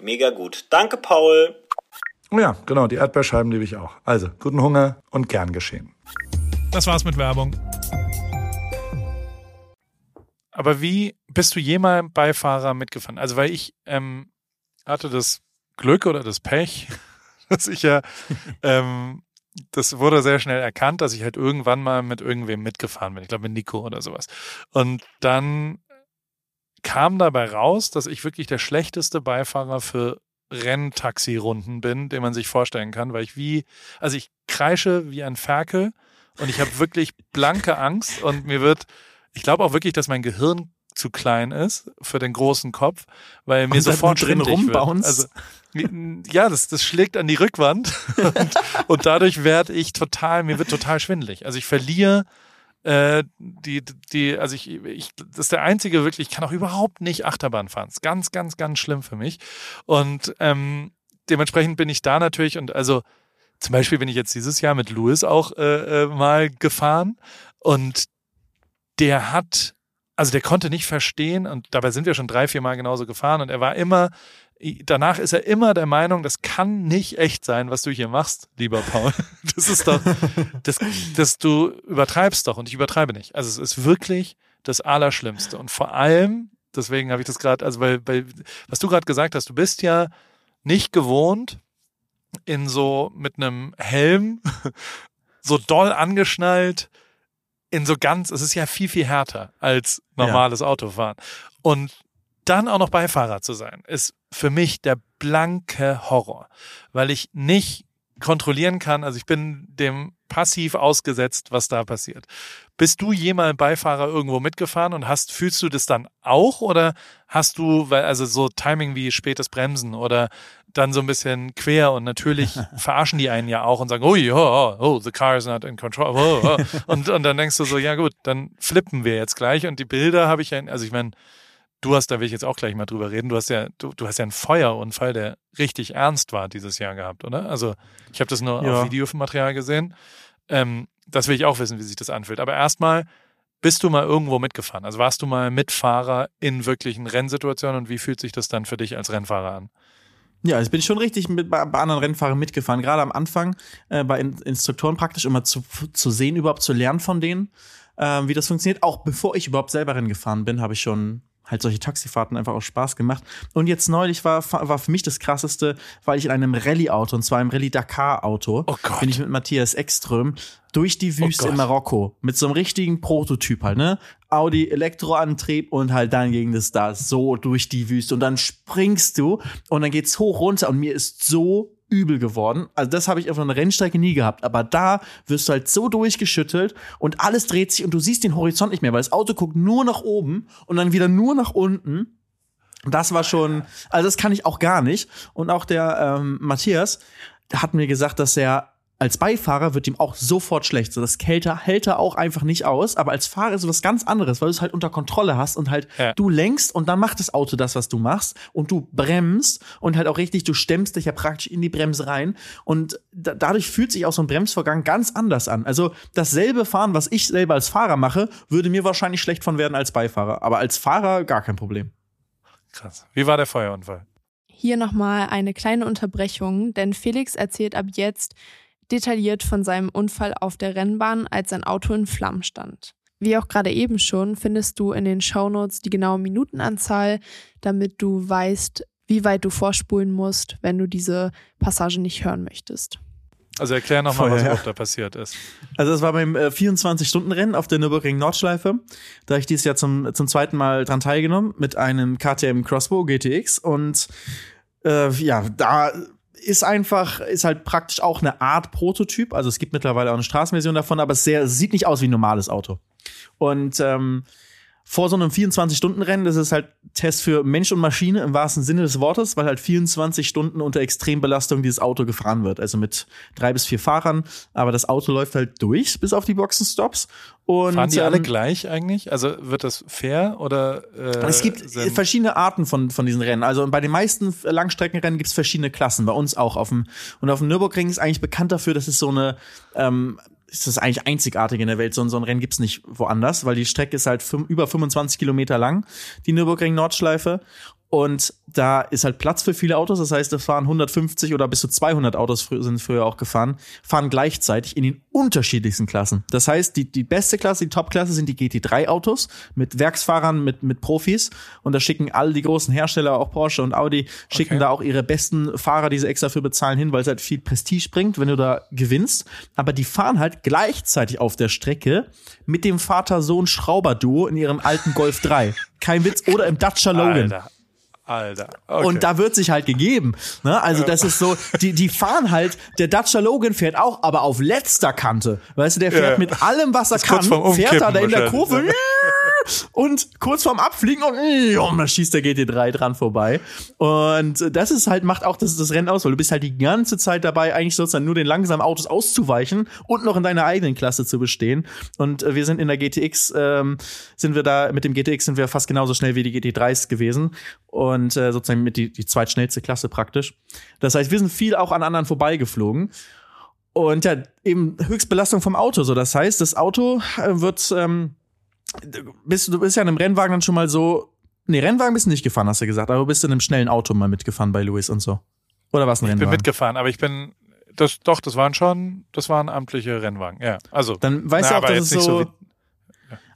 Mega gut. Danke, Paul. Oh ja, genau, die Erdbeerscheiben liebe ich auch. Also, guten Hunger und gern geschehen. Das war's mit Werbung. Aber wie bist du jemals Beifahrer mitgefahren? Also, weil ich ähm, hatte das Glück oder das Pech, [LAUGHS] dass ich ja, ähm, das wurde sehr schnell erkannt, dass ich halt irgendwann mal mit irgendwem mitgefahren bin. Ich glaube mit Nico oder sowas. Und dann kam dabei raus, dass ich wirklich der schlechteste Beifahrer für Renntaxi-Runden bin, den man sich vorstellen kann, weil ich wie, also ich kreische wie ein Ferkel und ich habe wirklich blanke Angst und mir wird, ich glaube auch wirklich, dass mein Gehirn zu klein ist für den großen Kopf, weil mir Und sofort drin rumbounce? Also ja, das, das schlägt an die Rückwand [LAUGHS] und, und dadurch werde ich total, mir wird total schwindelig. Also ich verliere äh, die, die, also ich, ich, das ist der einzige wirklich, ich kann auch überhaupt nicht Achterbahn fahren. Ist ganz, ganz, ganz schlimm für mich. Und ähm, dementsprechend bin ich da natürlich und also zum Beispiel bin ich jetzt dieses Jahr mit Louis auch äh, äh, mal gefahren und der hat, also der konnte nicht verstehen und dabei sind wir schon drei, vier Mal genauso gefahren und er war immer, danach ist er immer der Meinung, das kann nicht echt sein, was du hier machst, lieber Paul. [LAUGHS] Das ist doch, das, das du übertreibst doch und ich übertreibe nicht. Also es ist wirklich das Allerschlimmste und vor allem, deswegen habe ich das gerade, also weil, weil, was du gerade gesagt hast, du bist ja nicht gewohnt, in so mit einem Helm [LAUGHS] so doll angeschnallt, in so ganz, es ist ja viel, viel härter als normales ja. Autofahren. Und dann auch noch Beifahrer zu sein, ist für mich der blanke Horror, weil ich nicht kontrollieren kann, also ich bin dem passiv ausgesetzt, was da passiert. Bist du jemals Beifahrer irgendwo mitgefahren und hast, fühlst du das dann auch oder hast du, weil, also so Timing wie spätes Bremsen oder dann so ein bisschen quer und natürlich [LAUGHS] verarschen die einen ja auch und sagen, oh, oh, oh, the car is not in control. Oh, oh. Und, und dann denkst du so, ja gut, dann flippen wir jetzt gleich und die Bilder habe ich ja, also ich meine, du hast, da will ich jetzt auch gleich mal drüber reden, du hast ja, du, du hast ja einen Feuerunfall, der richtig ernst war dieses Jahr gehabt, oder? Also ich habe das nur ja. auf Videomaterial gesehen. Ähm, das will ich auch wissen, wie sich das anfühlt. Aber erstmal, bist du mal irgendwo mitgefahren? Also warst du mal Mitfahrer in wirklichen Rennsituationen und wie fühlt sich das dann für dich als Rennfahrer an? Ja, bin ich schon richtig mit, bei, bei anderen Rennfahrern mitgefahren. Gerade am Anfang äh, bei In Instruktoren praktisch immer zu, zu sehen, überhaupt zu lernen von denen, äh, wie das funktioniert. Auch bevor ich überhaupt selber Rennen gefahren bin, habe ich schon halt solche Taxifahrten einfach auch Spaß gemacht. Und jetzt neulich war, war für mich das krasseste, weil ich in einem Rallye-Auto, und zwar im Rallye-Dakar-Auto, oh bin ich mit Matthias Ekström durch die oh Wüste oh in Marokko mit so einem richtigen Prototyp halt, ne? Audi Elektroantrieb und halt dann ging es da so durch die Wüste und dann springst du und dann geht's hoch runter und mir ist so übel geworden. Also das habe ich auf einer Rennstrecke nie gehabt. Aber da wirst du halt so durchgeschüttelt und alles dreht sich und du siehst den Horizont nicht mehr, weil das Auto guckt nur nach oben und dann wieder nur nach unten. Das war schon, also das kann ich auch gar nicht. Und auch der ähm, Matthias hat mir gesagt, dass er als Beifahrer wird ihm auch sofort schlecht. So das Kälte hält er auch einfach nicht aus. Aber als Fahrer ist was ganz anderes, weil du es halt unter Kontrolle hast und halt ja. du lenkst und dann macht das Auto das, was du machst und du bremst und halt auch richtig, du stemmst dich ja praktisch in die Bremse rein und da, dadurch fühlt sich auch so ein Bremsvorgang ganz anders an. Also dasselbe Fahren, was ich selber als Fahrer mache, würde mir wahrscheinlich schlecht von werden als Beifahrer. Aber als Fahrer gar kein Problem. Krass. Wie war der Feuerunfall? Hier nochmal eine kleine Unterbrechung, denn Felix erzählt ab jetzt, detailliert von seinem Unfall auf der Rennbahn, als sein Auto in Flammen stand. Wie auch gerade eben schon, findest du in den Shownotes die genaue Minutenanzahl, damit du weißt, wie weit du vorspulen musst, wenn du diese Passage nicht hören möchtest. Also erklär nochmal, was überhaupt da passiert ist. Also es war beim äh, 24-Stunden-Rennen auf der Nürburgring Nordschleife. Da habe ich dieses Jahr zum, zum zweiten Mal dran teilgenommen mit einem KTM Crossbow GTX. Und äh, ja, da ist einfach, ist halt praktisch auch eine Art Prototyp. Also es gibt mittlerweile auch eine Straßenversion davon, aber es sehr, sieht nicht aus wie ein normales Auto. Und ähm, vor so einem 24-Stunden-Rennen, das ist halt Test für Mensch und Maschine im wahrsten Sinne des Wortes, weil halt 24 Stunden unter Extrembelastung dieses Auto gefahren wird. Also mit drei bis vier Fahrern. Aber das Auto läuft halt durch bis auf die Boxenstops. Und, Fahren die ähm, alle gleich eigentlich? Also wird das fair oder? Äh, es gibt verschiedene Arten von, von diesen Rennen. Also bei den meisten Langstreckenrennen gibt es verschiedene Klassen. Bei uns auch auf dem und auf dem Nürburgring ist eigentlich bekannt dafür, dass es so eine ähm, ist das eigentlich einzigartig in der Welt. So, so ein Rennen gibt's nicht woanders, weil die Strecke ist halt über 25 Kilometer lang, die Nürburgring Nordschleife. Und da ist halt Platz für viele Autos. Das heißt, da fahren 150 oder bis zu 200 Autos sind früher auch gefahren, fahren gleichzeitig in den unterschiedlichsten Klassen. Das heißt, die, die beste Klasse, die Top-Klasse sind die GT3-Autos mit Werksfahrern, mit, mit Profis. Und da schicken alle die großen Hersteller, auch Porsche und Audi, schicken okay. da auch ihre besten Fahrer, die sie extra für bezahlen, hin, weil es halt viel Prestige bringt, wenn du da gewinnst. Aber die fahren halt gleichzeitig auf der Strecke mit dem Vater-Sohn-Schrauber-Duo in ihrem alten Golf 3. Kein Witz. Oder im Dacia Logan. Alter. Alter. Okay. Und da wird sich halt gegeben. Ne? Also das ist so, die, die fahren halt, der Dacia Logan fährt auch, aber auf letzter Kante. Weißt du, der fährt ja. mit allem, was er kann, fährt er da in der Kurve [LAUGHS] und kurz vorm Abfliegen und, und dann schießt der GT3 dran vorbei. Und das ist halt, macht auch das, das Rennen aus, weil du bist halt die ganze Zeit dabei, eigentlich sozusagen nur den langsamen Autos auszuweichen und noch in deiner eigenen Klasse zu bestehen. Und wir sind in der GTX, ähm, sind wir da, mit dem GTX sind wir fast genauso schnell wie die GT3s gewesen. Und äh, sozusagen mit die, die zweitschnellste Klasse praktisch. Das heißt, wir sind viel auch an anderen vorbeigeflogen. Und ja, eben Höchstbelastung vom Auto. So, das heißt, das Auto äh, wird ähm, bist, du bist ja in einem Rennwagen dann schon mal so. Nee, Rennwagen bist du nicht gefahren, hast du gesagt, aber du bist in einem schnellen Auto mal mitgefahren bei Louis und so. Oder was ein Ich Rennwagen? bin mitgefahren, aber ich bin, das, doch, das waren schon, das waren amtliche Rennwagen, ja. Also, Dann weißt Na, du auch, dass es so. so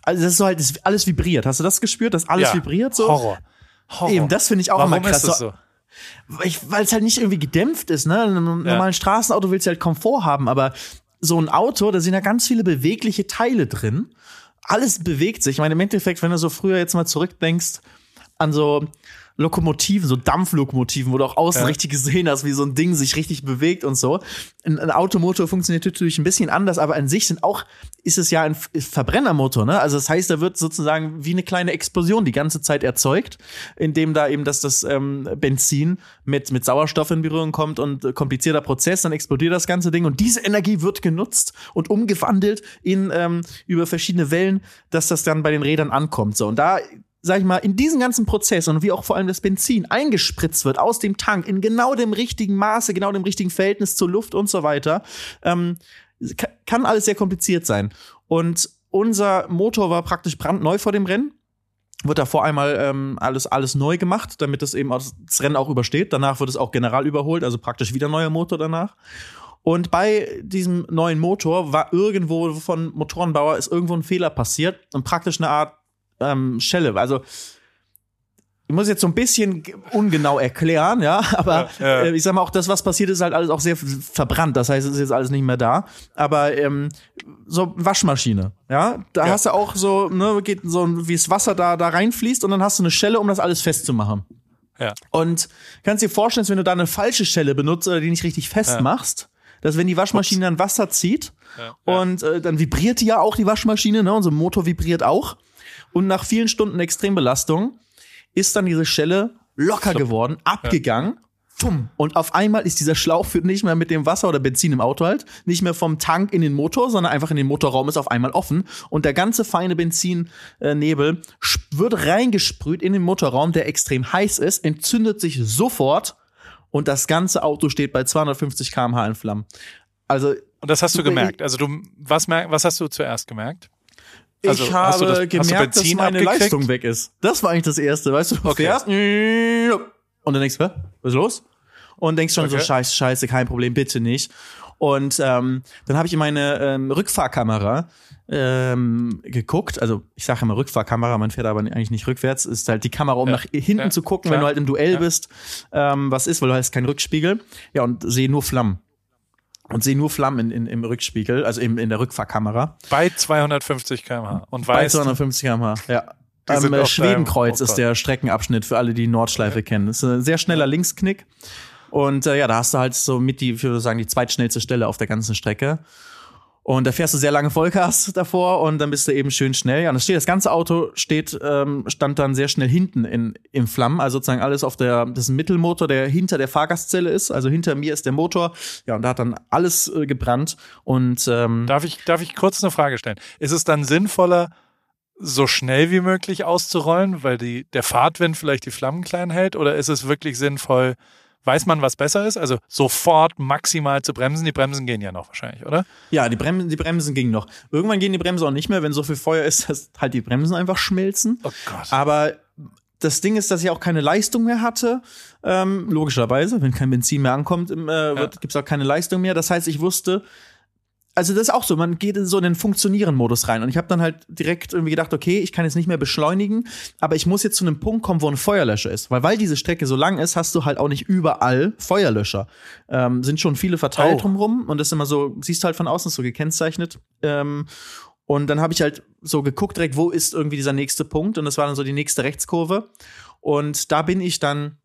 also das ist so halt, das alles vibriert. Hast du das gespürt, dass alles ja, vibriert so? Horror. Horror. Eben, das finde ich auch Warum immer krass. ist das so? weil es halt nicht irgendwie gedämpft ist, ne? In einem Ja. normalen Straßenauto willst du halt Komfort haben, aber so ein Auto, da sind ja ganz viele bewegliche Teile drin. Alles bewegt sich. Ich meine, im Endeffekt, wenn du so früher jetzt mal zurückdenkst an so Lokomotiven, so Dampflokomotiven, wo du auch außen Ja. richtig gesehen hast, wie so ein Ding sich richtig bewegt und so. Ein, ein Automotor funktioniert natürlich ein bisschen anders, aber an sich sind auch, ist es ja ein Verbrennermotor, ne? Also das heißt, da wird sozusagen wie eine kleine Explosion die ganze Zeit erzeugt, indem da eben das, das ähm, Benzin mit, mit Sauerstoff in Berührung kommt und äh, komplizierter Prozess, dann explodiert das ganze Ding und diese Energie wird genutzt und umgewandelt in ähm, über verschiedene Wellen, dass das dann bei den Rädern ankommt. So und da sag ich mal, in diesen ganzen Prozess und wie auch vor allem das Benzin eingespritzt wird aus dem Tank in genau dem richtigen Maße, genau dem richtigen Verhältnis zur Luft und so weiter, ähm, ka- kann alles sehr kompliziert sein. Und unser Motor war praktisch brandneu vor dem Rennen. Wird davor einmal ähm, alles, alles neu gemacht, damit es eben das Rennen auch übersteht. Danach wird es auch general überholt, also praktisch wieder neuer Motor danach. Und bei diesem neuen Motor war irgendwo von Motorenbauer ist irgendwo ein Fehler passiert und praktisch eine Art ähm, Schelle. Also ich muss jetzt so ein bisschen ungenau erklären, ja, [LAUGHS] aber Ja, ja. Äh, ich sag mal, auch das, was passiert ist, halt alles auch sehr verbrannt. Das heißt, es ist jetzt alles nicht mehr da. Aber ähm, so Waschmaschine, ja, da Ja. hast du auch so, ne, geht so wie das Wasser da da reinfließt und dann hast du eine Schelle, um das alles festzumachen. Ja. Und kannst dir vorstellen, dass wenn du da eine falsche Schelle benutzt oder die nicht richtig festmachst, dass wenn die Waschmaschine dann Wasser zieht und äh, dann vibriert die ja auch die Waschmaschine, ne? Unser Motor vibriert auch. Und nach vielen Stunden Extrembelastung ist dann diese Schelle locker geworden, abgegangen. Fumm. Und auf einmal ist dieser Schlauch führt nicht mehr mit dem Wasser oder Benzin im Auto halt, nicht mehr vom Tank in den Motor, sondern einfach in den Motorraum ist auf einmal offen und der ganze feine Benzinnebel wird reingesprüht in den Motorraum, der extrem heiß ist, entzündet sich sofort und das ganze Auto steht bei 250 km/h in Flammen. Also Und das hast du gemerkt. Also du, was, was hast du zuerst gemerkt? Also, ich habe das- gemerkt, dass meine abgekriegt? Leistung weg ist. Das war eigentlich das Erste, weißt du? Du Okay. fährst und dann denkst du, "Hä? was ist los? Und denkst schon so, Okay. scheiße, scheiße, kein Problem, bitte nicht. Und ähm, dann habe ich in meine ähm, Rückfahrkamera ähm, geguckt. Also ich sage immer Rückfahrkamera, man fährt aber eigentlich nicht rückwärts. Ist halt die Kamera, um Ja. nach hinten Ja, zu gucken, klar. wenn du halt im Duell Ja. bist, ähm, was ist, weil du hast keinen Rückspiegel. Ja, und sehe nur Flammen. Und sehe nur Flammen in, in, im Rückspiegel, also im, in der Rückfahrkamera. Bei 250 km/h. Und Bei weißt, 250 km/h, ja. Am äh, auf Schwedenkreuz ist der Streckenabschnitt für alle, die Nordschleife kennen. Das ist ein sehr schneller Linksknick. Und äh, ja, da hast du halt so mit die, ich würde sagen, die zweitschnellste Stelle auf der ganzen Strecke. Und da fährst du sehr lange Vollgas davor und dann bist du eben schön schnell. Ja, und das steht, das ganze Auto steht, ähm, stand dann sehr schnell hinten in, in Flammen. Also sozusagen alles auf der, das ist ein Mittelmotor, der hinter der Fahrgastzelle ist. Also hinter mir ist der Motor. Ja, und da hat dann alles äh, gebrannt. Und ähm, darf ich, darf ich kurz eine Frage stellen? Ist es dann sinnvoller, so schnell wie möglich auszurollen, weil die, der Fahrtwind vielleicht die Flammen klein hält? Oder ist es wirklich sinnvoll, weiß man, was besser ist? Also sofort maximal zu bremsen. Die Bremsen gehen ja noch wahrscheinlich, oder? Ja, die Bremsen, die Bremsen gingen noch. Irgendwann gehen die Bremsen auch nicht mehr, wenn so viel Feuer ist, dass halt die Bremsen einfach schmelzen. Oh Gott. Aber das Ding ist, dass ich auch keine Leistung mehr hatte. Ähm, logischerweise, wenn kein Benzin mehr ankommt, im, äh, wird, gibt's auch keine Leistung mehr. Das heißt, ich wusste, also das ist auch so, man geht in so einen Funktionieren-Modus rein. Und ich habe dann halt direkt irgendwie gedacht, okay, ich kann jetzt nicht mehr beschleunigen, aber ich muss jetzt zu einem Punkt kommen, wo ein Feuerlöscher ist. Weil weil diese Strecke so lang ist, hast du halt auch nicht überall Feuerlöscher. Ähm, sind schon viele verteilt Oh. drumrum und das ist immer so, siehst du halt von außen ist so gekennzeichnet. Ähm, und dann habe ich halt so geguckt direkt, wo ist irgendwie dieser nächste Punkt und das war dann so die nächste Rechtskurve. Und da bin ich dann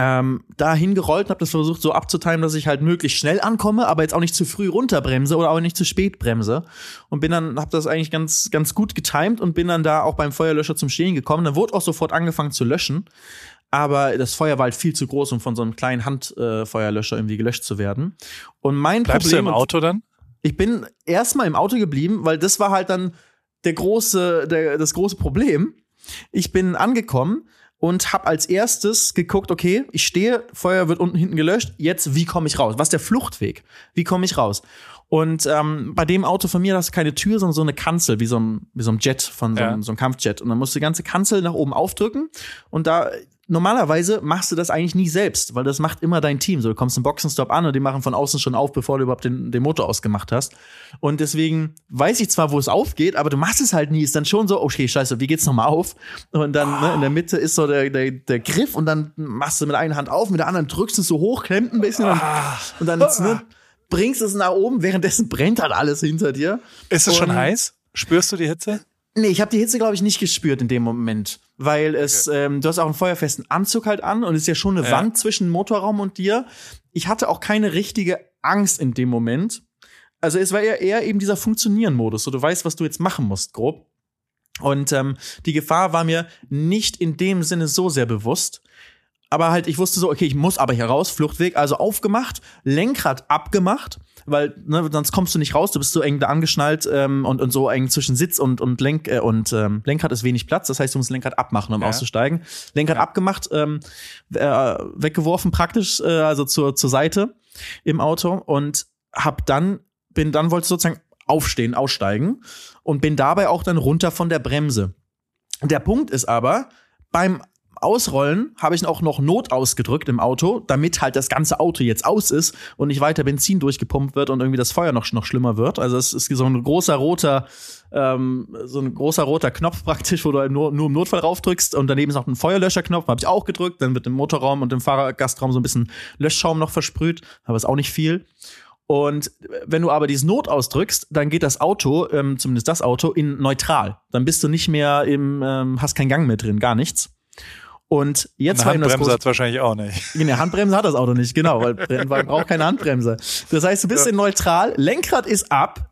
ähm, da hingerollt und habe das versucht so abzutimen, dass ich halt möglichst schnell ankomme, aber jetzt auch nicht zu früh runterbremse oder auch nicht zu spät bremse. Und bin dann, habe das eigentlich ganz, ganz gut getimt und bin dann da auch beim Feuerlöscher zum Stehen gekommen. Dann wurde auch sofort angefangen zu löschen. Aber das Feuer war halt viel zu groß, um von so einem kleinen Handfeuerlöscher äh, irgendwie gelöscht zu werden. Und mein Bleibst Problem du im Auto dann? ich bin erstmal im Auto geblieben, weil das war halt dann der große, der, das große Problem. Ich bin angekommen und habe als erstes geguckt, okay, ich stehe, Feuer wird unten hinten gelöscht, jetzt wie komme ich raus? Was ist der Fluchtweg? Wie komme ich raus? Und ähm, bei dem Auto von mir, da hast du keine Tür, sondern so eine Kanzel, wie so ein, wie so ein Jet von so, Ja. einem, so einem Kampfjet. Und dann musst du die ganze Kanzel nach oben aufdrücken. Und da normalerweise machst du das eigentlich nie selbst, weil das macht immer dein Team. So, du kommst im Boxenstopp an und die machen von außen schon auf, bevor du überhaupt den, den Motor ausgemacht hast. Und deswegen weiß ich zwar, wo es aufgeht, aber du machst es halt nie. Ist dann schon so, okay, scheiße, wie geht's nochmal auf? Und dann ne, in der Mitte ist so der, der, der Griff und dann machst du mit einer Hand auf, mit der anderen drückst du es so hoch, klemmt ein bisschen und, und dann ne, bringst es nach oben, währenddessen brennt halt alles hinter dir. Ist es schon heiß? Spürst du die Hitze? Nee, ich habe die Hitze, glaube ich, nicht gespürt in dem Moment. Weil es, ähm, du hast auch einen feuerfesten Anzug halt an und es ist ja schon eine Ja. Wand zwischen Motorraum und dir. Ich hatte auch keine richtige Angst in dem Moment. Also es war eher, eher eben dieser Funktionieren-Modus. So, du weißt, was du jetzt machen musst, grob. Und ähm, die Gefahr war mir nicht in dem Sinne so sehr bewusst. Aber halt, ich wusste so, okay, ich muss aber hier raus, Fluchtweg, also aufgemacht, Lenkrad abgemacht, weil ne, sonst kommst du nicht raus, du bist so eng da angeschnallt ähm, und, und so eng zwischen Sitz und, und, Lenk, äh, und ähm, Lenkrad ist wenig Platz, das heißt, du musst Lenkrad abmachen, um Ja. auszusteigen. Lenkrad abgemacht, ähm, äh, weggeworfen praktisch, äh, also zur, zur Seite im Auto und hab dann, bin dann wollte ich sozusagen aufstehen, aussteigen und bin dabei auch dann runter von der Bremse. Der Punkt ist aber, beim Ausrollen habe ich auch noch Not ausgedrückt im Auto, damit halt das ganze Auto jetzt aus ist und nicht weiter Benzin durchgepumpt wird und irgendwie das Feuer noch, noch schlimmer wird. Also es ist so ein großer roter, ähm, so ein großer roter Knopf praktisch, wo du halt nur, nur im Notfall raufdrückst und daneben ist noch ein Feuerlöscherknopf, habe ich auch gedrückt, dann wird im Motorraum und im Fahrergastraum so ein bisschen Löschschaum noch versprüht, aber ist auch nicht viel. Und wenn du aber dieses Not ausdrückst, dann geht das Auto, ähm, zumindest das Auto, in neutral. Dann bist du nicht mehr im, ähm, hast keinen Gang mehr drin, gar nichts. Und jetzt Eine Handbremse hat wahrscheinlich auch nicht. [LAUGHS] Nee, Handbremse hat das Auto nicht, genau, weil [LAUGHS] Rennwagen braucht keine Handbremse. Das heißt, du bist in neutral, Lenkrad ist ab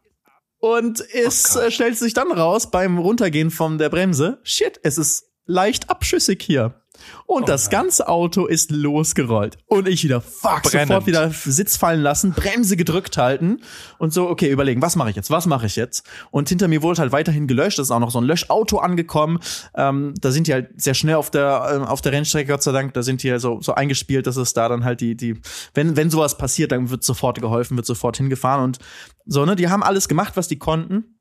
und es äh, stellt sich dann raus beim Runtergehen von der Bremse, shit, es ist leicht abschüssig hier. Und das ganze Auto ist losgerollt. Und ich wieder, fuck, Brennend. sofort wieder Sitz fallen lassen, Bremse gedrückt halten und so, okay, überlegen, was mache ich jetzt, was mache ich jetzt? Und hinter mir wurde halt weiterhin gelöscht, es ist auch noch so ein Löschauto angekommen. Ähm, da sind die halt sehr schnell auf der, ähm, auf der Rennstrecke, Gott sei Dank, da sind die halt so, so eingespielt, dass es da dann halt die, die, wenn, wenn sowas passiert, dann wird sofort geholfen, wird sofort hingefahren und so, ne, die haben alles gemacht, was die konnten.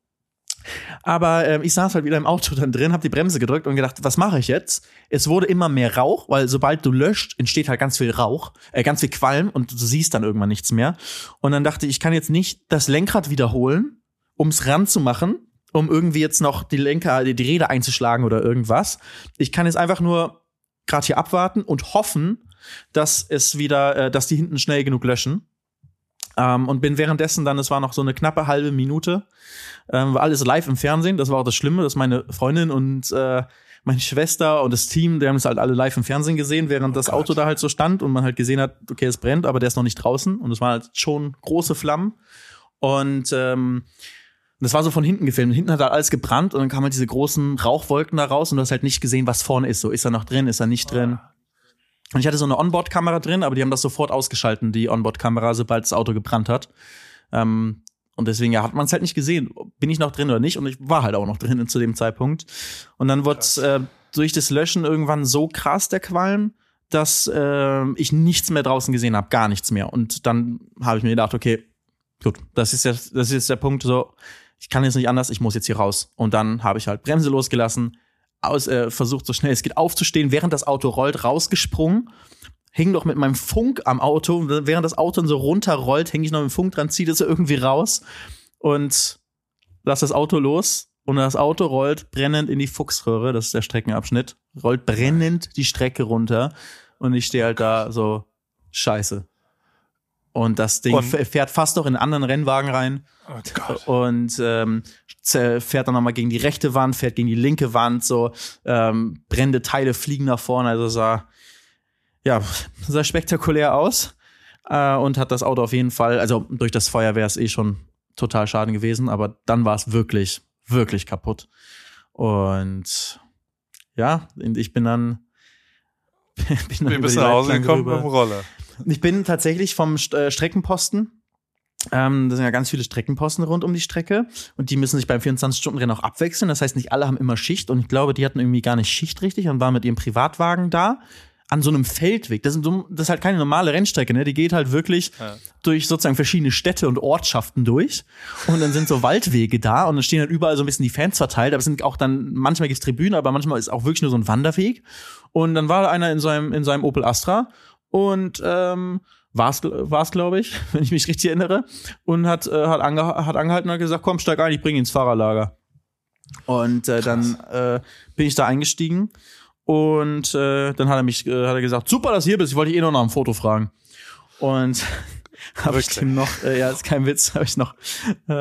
Aber ähm, ich saß halt wieder im Auto dann drin, habe die Bremse gedrückt und gedacht, was mache ich jetzt? Es wurde immer mehr Rauch, weil sobald du löscht, entsteht halt ganz viel Rauch, äh, ganz viel Qualm und du siehst dann irgendwann nichts mehr. Und dann dachte ich, ich kann jetzt nicht das Lenkrad wiederholen, ums ranzumachen, um irgendwie jetzt noch die Lenker, die, die Räder einzuschlagen oder irgendwas. Ich kann jetzt einfach nur gerade hier abwarten und hoffen, dass es wieder, äh, dass die hinten schnell genug löschen. Ähm, und bin währenddessen dann, es war noch so eine knappe halbe Minute, ähm, war alles live im Fernsehen. Das war auch das Schlimme, dass meine Freundin und äh, meine Schwester und das Team, die haben es halt alle live im Fernsehen gesehen, während das Auto da halt so stand und man halt gesehen hat, okay, es brennt, aber der ist noch nicht draußen und es waren halt schon große Flammen. Und ähm, das war so von hinten gefilmt. Hinten hat halt alles gebrannt und dann kamen halt diese großen Rauchwolken da raus und du hast halt nicht gesehen, was vorne ist. So, ist er noch drin, ist er nicht drin? Und ich hatte so eine Onboard-Kamera drin, aber die haben das sofort ausgeschalten, die Onboard-Kamera, sobald das Auto gebrannt hat. Ähm, und deswegen ja, hat man es halt nicht gesehen, bin ich noch drin oder nicht. Und ich war halt auch noch drin [LAUGHS] zu dem Zeitpunkt. Und dann wurde äh, durch das Löschen irgendwann so krass der Qualm, dass äh, ich nichts mehr draußen gesehen habe, gar nichts mehr. Und dann habe ich mir gedacht, okay, gut, das ist jetzt, das ist jetzt der Punkt, so, ich kann jetzt nicht anders, ich muss jetzt hier raus. Und dann habe ich halt Bremse losgelassen, aus, äh, versucht so schnell es geht aufzustehen, während das Auto rollt, rausgesprungen, hing noch mit meinem Funk am Auto, während das Auto dann so runterrollt, hänge ich noch mit dem Funk dran, ziehe das irgendwie raus und lass das Auto los. Und das Auto rollt brennend in die Fuchsröhre, das ist der Streckenabschnitt, rollt brennend die Strecke runter und ich stehe halt da so, scheiße. Und das Ding Und- fährt fast noch in einen anderen Rennwagen rein. Oh Gott. und ähm, fährt dann nochmal gegen die rechte Wand, fährt gegen die linke Wand, so. Ähm, brennende Teile fliegen nach vorne, also sah ja sah spektakulär aus. Äh, und hat das Auto auf jeden Fall, also durch das Feuer wäre es eh schon total Schaden gewesen, aber dann war es wirklich wirklich kaputt. Und ja, ich bin dann [LAUGHS] bin dann bist die du nach Hause gekommen mit dem Roller? Ich bin tatsächlich vom St äh, Streckenposten. Ähm, das sind ja ganz viele Streckenposten rund um die Strecke und die müssen sich beim 24-Stunden-Rennen auch abwechseln. Das heißt, nicht alle haben immer Schicht und ich glaube, die hatten irgendwie gar nicht Schicht richtig und waren mit ihrem Privatwagen da. an so einem Feldweg. Das, ist, das ist halt keine normale Rennstrecke, ne? Die geht halt wirklich ja. durch sozusagen verschiedene Städte und Ortschaften durch. Und dann sind so Waldwege da und dann stehen halt überall so ein bisschen die Fans verteilt. Aber es sind auch dann, manchmal gibt's Tribünen, aber manchmal ist auch wirklich nur so ein Wanderweg. Und dann war einer in seinem, in seinem Opel Astra und ähm, war's, war's glaube ich, [LAUGHS] wenn ich mich richtig erinnere. Und hat, äh, hat, ange hat angehalten und hat gesagt, komm, steig ein, ich bringe ihn ins Fahrerlager. Und äh, dann äh, bin ich da eingestiegen und äh, dann hat er mich äh, hat er gesagt, super, dass du hier bist. Ich wollte dich eh noch nach einem Foto fragen. Und habe ich dem noch, äh, ja, ist kein Witz, habe ich noch äh,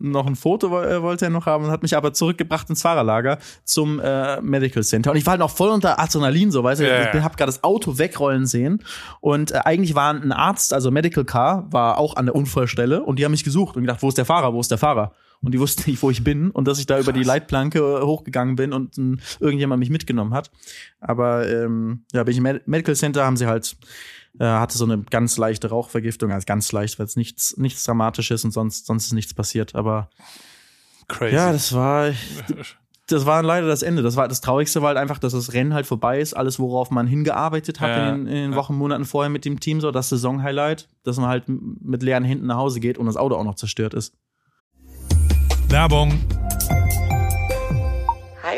noch ein Foto äh, wollte er noch haben und hat mich aber zurückgebracht ins Fahrerlager zum äh, Medical Center und ich war halt noch voll unter Adrenalin so, weißt du, yeah. ich habe gerade das Auto wegrollen sehen und äh, eigentlich war ein Arzt, also Medical Car, war auch an der Unfallstelle und die haben mich gesucht und gedacht, wo ist der Fahrer, wo ist der Fahrer? und die wussten nicht, wo ich bin und dass ich da Krass. über die Leitplanke äh, hochgegangen bin und äh, irgendjemand mich mitgenommen hat. Aber ähm, ja, bin ich im Medical Center, haben sie halt hatte so eine ganz leichte Rauchvergiftung, also ganz leicht, weil es nichts nichts Dramatisches und sonst sonst ist nichts passiert. Aber Crazy. ja, das war [LAUGHS] das war leider das Ende. Das war das Traurigste war halt einfach, dass das Rennen halt vorbei ist. Alles, worauf man hingearbeitet hat ja, in, den, in den Wochen, Monaten vorher mit dem Team, so das Saison-Highlight, dass man halt mit leeren Händen nach Hause geht und das Auto auch noch zerstört ist. Werbung.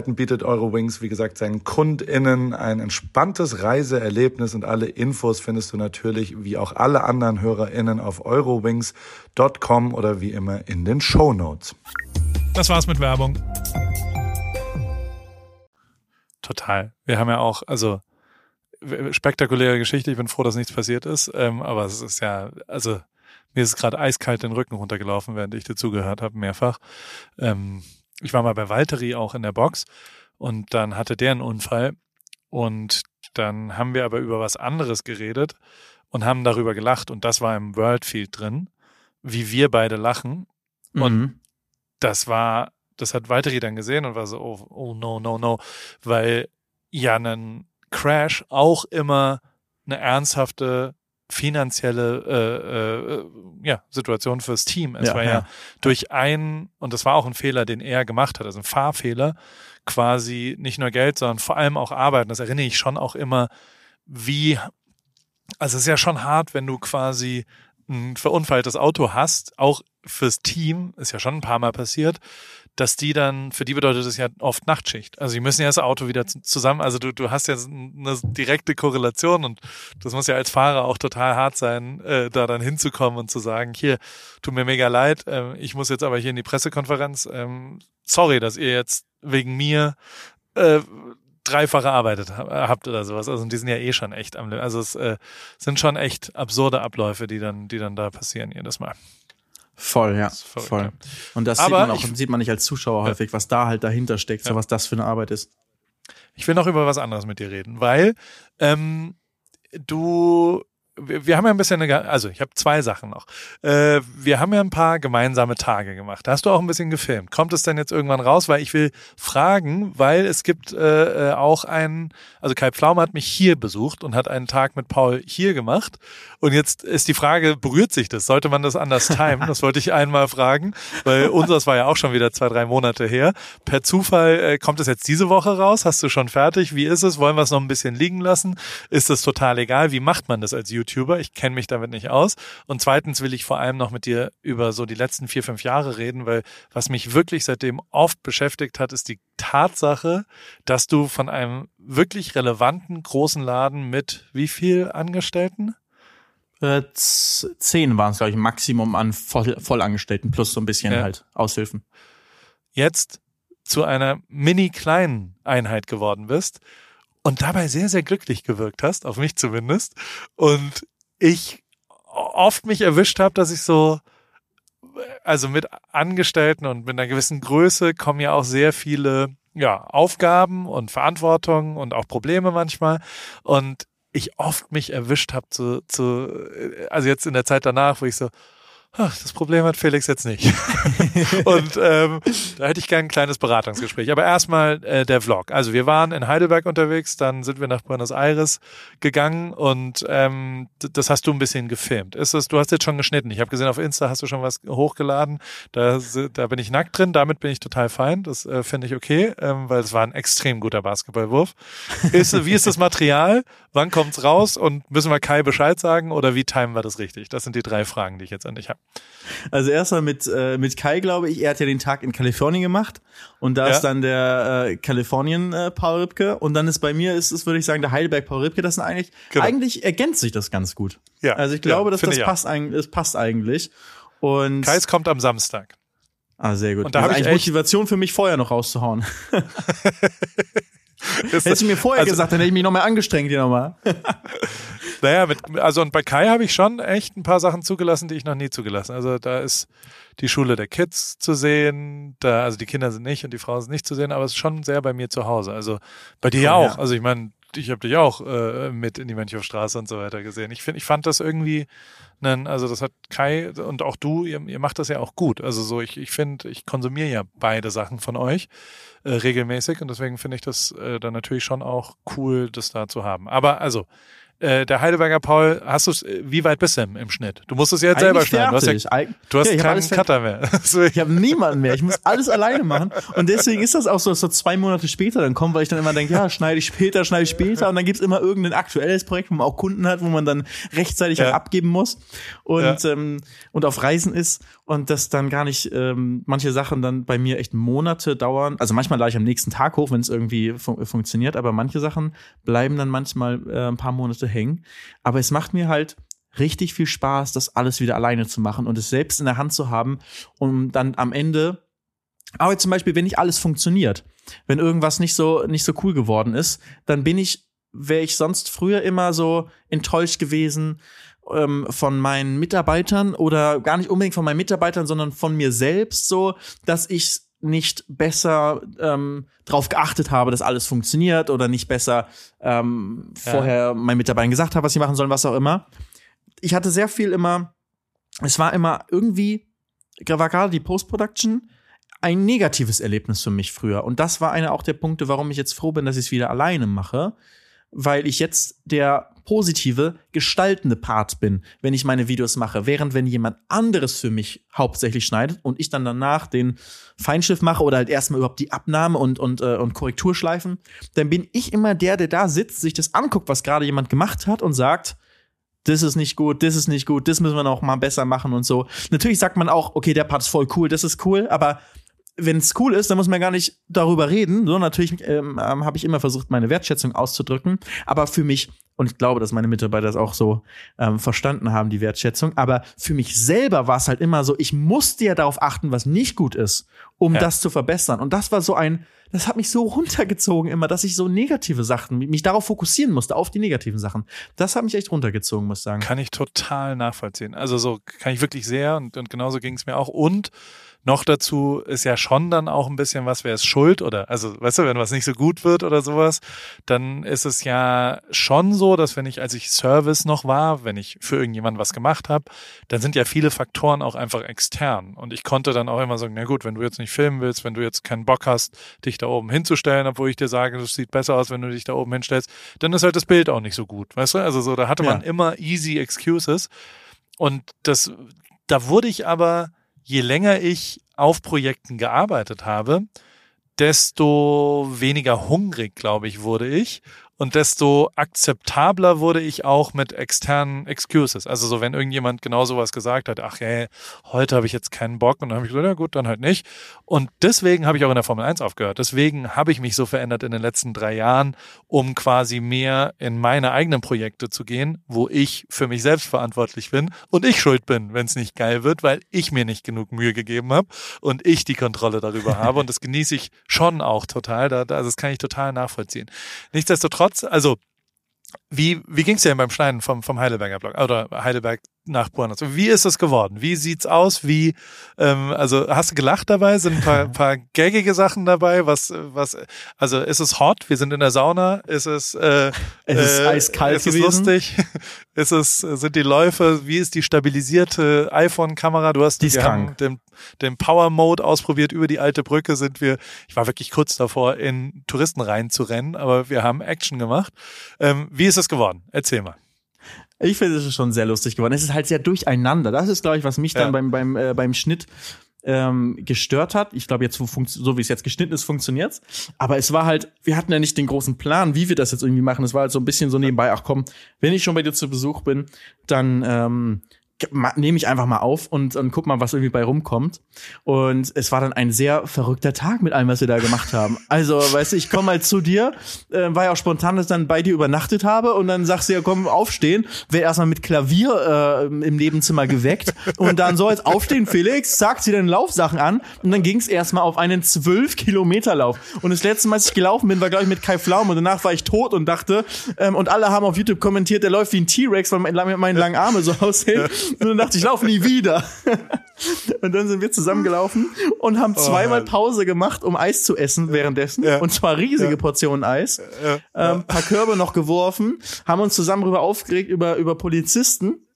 Möglichkeiten bietet Eurowings, wie gesagt, seinen KundInnen ein entspanntes Reiseerlebnis und alle Infos findest du natürlich wie auch alle anderen HörerInnen auf eurowings.com oder wie immer in den Show Notes. Das war's mit Werbung. Total. Wir haben ja auch, also spektakuläre Geschichte. Ich bin froh, dass nichts passiert ist. Ähm, aber es ist ja, also mir ist gerade eiskalt den Rücken runtergelaufen, während ich dir zugehört habe, mehrfach. Ähm, ich war mal bei Valtteri auch in der Box und dann hatte der einen Unfall und dann haben wir aber über was anderes geredet und haben darüber gelacht und das war im Worldfield drin, wie wir beide lachen mhm. und das war, das hat Valtteri dann gesehen und war so, oh, oh no, no, no, weil ja ein Crash auch immer eine ernsthafte finanzielle äh, äh, ja, Situation fürs Team. Es ja, war ja, ja, durch einen, und das war auch ein Fehler, den er gemacht hat, also ein Fahrfehler, quasi nicht nur Geld, sondern vor allem auch Arbeiten. Das erinnere ich schon auch immer, wie, also es ist ja schon hart, wenn du quasi ein verunfalltes Auto hast, auch fürs Team, ist ja schon ein paar Mal passiert, dass die dann, für die bedeutet das ja oft Nachtschicht. Also die müssen ja das Auto wieder zusammen, also du, du hast ja eine direkte Korrelation und das muss ja als Fahrer auch total hart sein, äh, da dann hinzukommen und zu sagen, hier, tut mir mega leid, äh, ich muss jetzt aber hier in die Pressekonferenz, ähm, sorry, dass ihr jetzt wegen mir äh, dreifach erarbeitet habt oder sowas. Also die sind ja eh schon echt am, also es äh, sind schon echt absurde Abläufe, die dann, die dann da passieren jedes Mal. Voll, ja, voll. Ja. Und das Aber sieht man auch, ich, sieht man nicht als Zuschauer häufig, was da halt dahinter steckt, ja. so was das für eine Arbeit ist. Ich will noch über was anderes mit dir reden, weil ähm, du wir, haben ja ein bisschen, eine, also ich habe zwei Sachen noch. Äh, wir haben ja ein paar gemeinsame Tage gemacht. Da hast du auch ein bisschen gefilmt. Kommt es denn jetzt irgendwann raus? Weil ich will fragen, weil es gibt äh, äh auch einen, also Kai Pflaume hat mich hier besucht und hat einen Tag mit Paul hier gemacht. Und jetzt ist die Frage, berührt sich das? Sollte man das anders timen? Das wollte ich einmal fragen, weil [LAUGHS] unseres war ja auch schon wieder zwei, drei Monate her. Per Zufall äh, kommt es jetzt diese Woche raus? Hast du schon fertig? Wie ist es? Wollen wir es noch ein bisschen liegen lassen? Ist es total egal? Wie macht man das als YouTuber? Ich kenne mich damit nicht aus. Und zweitens will ich vor allem noch mit dir über so die letzten vier, fünf Jahre reden, weil was mich wirklich seitdem oft beschäftigt hat, ist die Tatsache, dass du von einem wirklich relevanten großen Laden mit wie viel Angestellten? Äh, zehn waren es, glaube ich, Maximum an Voll Vollangestellten plus so ein bisschen ja. halt Aushilfen. Jetzt zu einer mini kleinen Einheit geworden bist und dabei sehr, sehr glücklich gewirkt hast, auf mich zumindest. Und ich oft mich erwischt habe, dass ich so, also mit Angestellten und mit einer gewissen Größe kommen ja auch sehr viele ja, Aufgaben und Verantwortung und auch Probleme manchmal. Und ich oft mich erwischt habe zu, zu, also jetzt in der Zeit danach, wo ich so, das Problem hat Felix jetzt nicht. [LAUGHS] und ähm, da hätte ich gerne ein kleines Beratungsgespräch. Aber erstmal äh, der Vlog. Also wir waren in Heidelberg unterwegs, dann sind wir nach Buenos Aires gegangen und ähm, das hast du ein bisschen gefilmt. Ist es, du hast jetzt schon geschnitten. Ich habe gesehen, auf Insta hast du schon was hochgeladen. Da, da bin ich nackt drin, damit bin ich total fein. Das äh, finde ich okay, ähm, weil es war ein extrem guter Basketballwurf. Ist, wie ist das Material? Wann kommt's raus? Und müssen wir Kai Bescheid sagen oder wie timen wir das richtig? Das sind die drei Fragen, die ich jetzt an dich habe. Also erstmal mit, äh, mit Kai, glaube ich. Er hat ja den Tag in Kalifornien gemacht. Und da ja. ist dann der äh, Kalifornien äh, Paul Ripke. Und dann ist bei mir, ist es, würde ich sagen, der Heidelberg Paul Ripke. Das sind eigentlich, genau. eigentlich ergänzt sich das ganz gut. Ja. Also ich glaube, ja, dass das passt, eigentlich, das passt eigentlich. Und Kais kommt am Samstag. Ah, sehr gut. Und da habe ich Motivation für mich vorher noch rauszuhauen. [LAUGHS] [LAUGHS] [LAUGHS] Hättest du mir vorher also, gesagt, dann hätte ich mich noch mehr angestrengt hier nochmal. [LAUGHS] naja, mit, also und bei Kai habe ich schon echt ein paar Sachen zugelassen, die ich noch nie zugelassen. Also da ist die Schule der Kids zu sehen, da, also die Kinder sind nicht und die Frauen sind nicht zu sehen, aber es ist schon sehr bei mir zu Hause. Also bei dir ja auch. Also ich meine, ich habe dich auch äh, mit in die Mönchhofstraße und so weiter gesehen. Ich finde, ich fand das irgendwie, einen, also das hat Kai und auch du, ihr, ihr macht das ja auch gut. Also so, ich, ich finde, ich konsumiere ja beide Sachen von euch äh, regelmäßig und deswegen finde ich das äh, dann natürlich schon auch cool, das da zu haben. Aber also, äh, der Heidelberger Paul, hast du wie weit bist du im, im Schnitt? Du musst es ja jetzt selber schneiden. Du hast, ja, du hast ja, keinen Cutter mehr. [LAUGHS] ich habe niemanden mehr. Ich muss alles alleine machen. Und deswegen ist das auch so, dass so zwei Monate später dann kommt, weil ich dann immer denke, ja, schneide ich später, schneide ich später. Und dann gibt's immer irgendein aktuelles Projekt, wo man auch Kunden hat, wo man dann rechtzeitig ja. halt abgeben muss und, ja. ähm, und auf Reisen ist und das dann gar nicht ähm, manche Sachen dann bei mir echt Monate dauern. Also manchmal lade ich am nächsten Tag hoch, wenn es irgendwie fun funktioniert, aber manche Sachen bleiben dann manchmal äh, ein paar Monate hängen. Aber es macht mir halt richtig viel Spaß, das alles wieder alleine zu machen und es selbst in der Hand zu haben, um dann am Ende, aber zum Beispiel, wenn nicht alles funktioniert, wenn irgendwas nicht so, nicht so cool geworden ist, dann bin ich, wäre ich sonst früher immer so enttäuscht gewesen ähm, von meinen Mitarbeitern oder gar nicht unbedingt von meinen Mitarbeitern, sondern von mir selbst so, dass ich nicht besser ähm, drauf geachtet habe, dass alles funktioniert oder nicht besser ähm, ja. vorher meinen Mitarbeitern gesagt habe, was sie machen sollen, was auch immer. Ich hatte sehr viel immer, es war immer irgendwie, war gerade die Post-Production ein negatives Erlebnis für mich früher. Und das war einer auch der Punkte, warum ich jetzt froh bin, dass ich es wieder alleine mache, weil ich jetzt der positive, gestaltende Part bin, wenn ich meine Videos mache. Während wenn jemand anderes für mich hauptsächlich schneidet und ich dann danach den Feinschiff mache oder halt erstmal überhaupt die Abnahme und, und, äh, und Korrekturschleifen, dann bin ich immer der, der da sitzt, sich das anguckt, was gerade jemand gemacht hat und sagt, das ist nicht gut, das ist nicht gut, das müssen wir noch mal besser machen und so. Natürlich sagt man auch, okay, der Part ist voll cool, das ist cool, aber wenn es cool ist, dann muss man gar nicht darüber reden. So, natürlich ähm, ähm, habe ich immer versucht, meine Wertschätzung auszudrücken. Aber für mich, und ich glaube, dass meine Mitarbeiter das auch so ähm, verstanden haben, die Wertschätzung, aber für mich selber war es halt immer so, ich musste ja darauf achten, was nicht gut ist, um ja. das zu verbessern. Und das war so ein, das hat mich so runtergezogen immer, dass ich so negative Sachen, mich darauf fokussieren musste, auf die negativen Sachen. Das hat mich echt runtergezogen, muss ich sagen. Kann ich total nachvollziehen. Also so kann ich wirklich sehr und, und genauso ging es mir auch. Und noch dazu ist ja schon dann auch ein bisschen was, wer ist schuld oder, also, weißt du, wenn was nicht so gut wird oder sowas, dann ist es ja schon so, dass wenn ich, als ich Service noch war, wenn ich für irgendjemanden was gemacht habe, dann sind ja viele Faktoren auch einfach extern. Und ich konnte dann auch immer sagen, na gut, wenn du jetzt nicht filmen willst, wenn du jetzt keinen Bock hast, dich da oben hinzustellen, obwohl ich dir sage, das sieht besser aus, wenn du dich da oben hinstellst, dann ist halt das Bild auch nicht so gut. Weißt du? Also so, da hatte man Ja. immer easy excuses. Und das, da wurde ich aber, je länger ich auf Projekten gearbeitet habe, desto weniger hungrig, glaube ich, wurde ich. Und desto akzeptabler wurde ich auch mit externen Excuses. Also so, wenn irgendjemand genau sowas gesagt hat, ach hey, heute habe ich jetzt keinen Bock. Und dann habe ich gesagt, ja gut, dann halt nicht. Und deswegen habe ich auch in der Formel 1 aufgehört. Deswegen habe ich mich so verändert in den letzten drei Jahren, um quasi mehr in meine eigenen Projekte zu gehen, wo ich für mich selbst verantwortlich bin und ich schuld bin, wenn es nicht geil wird, weil ich mir nicht genug Mühe gegeben habe und ich die Kontrolle darüber [LAUGHS] habe. Und das genieße ich schon auch total. Also das kann ich total nachvollziehen. Nichtsdestotrotz, also wie, wie ging es dir denn beim Schneiden vom, vom Heidelberger Blog oder Heidelberg nach Buenos? Wie ist es geworden? Wie sieht's aus? Wie, ähm, also hast du gelacht dabei? Sind ein paar, [LAUGHS] paar gaggige Sachen dabei? Was, was, also ist es hot? Wir sind in der Sauna? Ist es, äh, Es ist eiskalt ist es gewesen. lustig? [LAUGHS] ist es, sind die Läufe? Wie ist die stabilisierte iPhone-Kamera? Du hast Die ist krank. den, den Power Mode ausprobiert. Über die alte Brücke sind wir, ich war wirklich kurz davor, in Touristen reinzurennen, aber wir haben Action gemacht. Ähm, wie ist es geworden? Erzähl mal. Ich finde, es ist schon sehr lustig geworden. Es ist halt sehr durcheinander. Das ist, glaube ich, was mich dann Ja. beim, beim, äh, beim Schnitt ähm, gestört hat. Ich glaube, jetzt, so, wie es jetzt geschnitten ist, funktioniert's. Aber es war halt, wir hatten ja nicht den großen Plan, wie wir das jetzt irgendwie machen. Es war halt so ein bisschen so nebenbei, ach komm, wenn ich schon bei dir zu Besuch bin, dann ähm, nehme ich einfach mal auf und, und guck mal, was irgendwie bei rumkommt. Und es war dann ein sehr verrückter Tag mit allem, was wir da gemacht haben. Also, weißt du, ich komme mal zu dir, äh, war ja auch spontan, dass ich dann bei dir übernachtet habe und dann sagst du ja, komm, aufstehen. Wer erstmal mit Klavier äh, im Nebenzimmer geweckt und dann so jetzt aufstehen, Felix, sagt sie dann Laufsachen an und dann ging es erstmal auf einen 12 Kilometer Lauf. Und das letzte Mal, als ich gelaufen bin, war glaube ich mit Kai Pflaum und danach war ich tot und dachte, ähm, und alle haben auf YouTube kommentiert, der läuft wie ein T-Rex, weil meine langen Arme so [LAUGHS] aussehen. Und dann dachte ich, ich laufe nie wieder. Und dann sind wir zusammengelaufen und haben zweimal Mann. Pause gemacht, um Eis zu essen währenddessen. Ja. Und zwar riesige Portionen Eis. Ähm, paar Körbe noch geworfen, haben uns zusammen darüber aufgeregt, über, über Polizisten.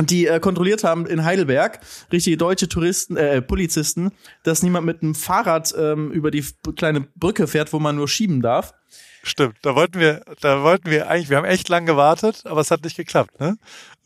Die äh, kontrolliert haben in Heidelberg, richtige deutsche Touristen, äh, Polizisten, dass niemand mit einem Fahrrad ähm, über die kleine Brücke fährt, wo man nur schieben darf. Stimmt, da wollten wir, da wollten wir eigentlich, wir haben echt lang gewartet, aber es hat nicht geklappt, ne?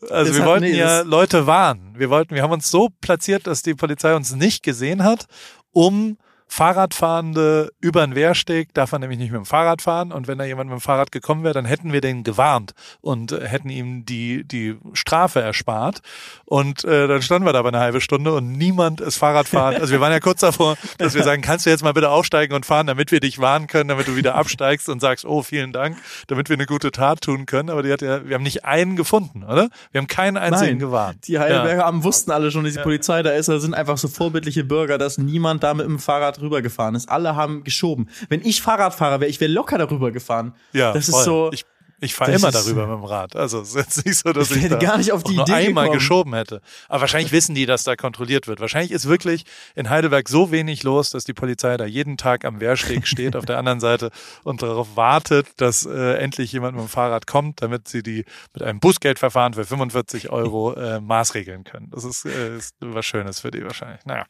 Also Es wir hat- wollten nee, ja das- Leute warnen. Wir wollten, wir haben uns so platziert, dass die Polizei uns nicht gesehen hat, um Fahrradfahrende über den Wehrsteg darf man nämlich nicht mit dem Fahrrad fahren und wenn da jemand mit dem Fahrrad gekommen wäre, dann hätten wir den gewarnt und äh, hätten ihm die die Strafe erspart und äh, dann standen wir da aber eine halbe Stunde und niemand ist Fahrradfahren. Also wir waren ja kurz davor, dass wir sagen, kannst du jetzt mal bitte aufsteigen und fahren, damit wir dich warnen können, damit du wieder absteigst und sagst, oh vielen Dank, damit wir eine gute Tat tun können. Aber die hat ja, wir haben nicht einen gefunden, oder? Wir haben keinen einzigen gewarnt. Die Heidelberger Amt wussten alle schon, dass die Polizei da ist. Da sind einfach so vorbildliche Bürger, dass niemand da mit dem Fahrrad rübergefahren ist. Alle haben geschoben. Wenn ich Fahrradfahrer wäre, ich wäre locker darüber gefahren. Ja, das voll. ist so. Ich, ich fahre immer ist- darüber mit dem Rad. Also es ist jetzt nicht so, dass Ich ich, da gar nicht auf die Idee einmal gekommen. geschoben hätte. Aber wahrscheinlich wissen die, dass da kontrolliert wird. Wahrscheinlich ist wirklich in Heidelberg so wenig los, dass die Polizei da jeden Tag am Wehrsteg steht auf der anderen Seite und darauf wartet, dass äh, endlich jemand mit dem Fahrrad kommt, damit sie die mit einem Bußgeldverfahren für 45 Euro äh, maßregeln können. Das ist, äh, ist was Schönes für die wahrscheinlich. Naja.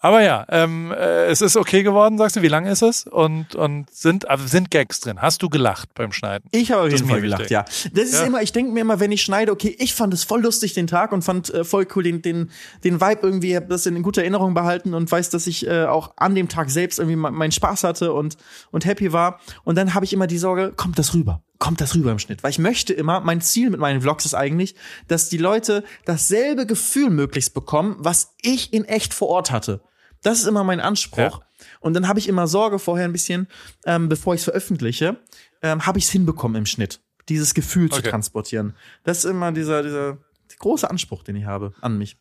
Aber ja, ähm, äh, es ist okay geworden, sagst du. Wie lang ist es? Und, und sind, sind Gags drin? Hast du gelacht beim Schneiden? Ich habe Das jeden Fall gelacht, ja. Das ist Ja. immer, ich denke mir immer, wenn ich schneide, okay, ich fand es voll lustig den Tag und fand äh, voll cool den, den, den Vibe irgendwie, hab das in guter Erinnerung behalten und weiß, dass ich äh, auch an dem Tag selbst irgendwie me- meinen Spaß hatte und, und happy war. Und dann habe ich immer die Sorge, kommt das rüber? Kommt das rüber im Schnitt? Weil ich möchte immer, mein Ziel mit meinen Vlogs ist eigentlich, dass die Leute dasselbe Gefühl möglichst bekommen, was ich in echt vor Ort hatte. Das ist immer mein Anspruch. Ja. Und dann habe ich immer Sorge vorher ein bisschen, ähm, bevor ich es veröffentliche, ähm, habe ich es hinbekommen im Schnitt, dieses Gefühl zu Okay. transportieren. Das ist immer dieser, dieser große Anspruch, den ich habe an mich.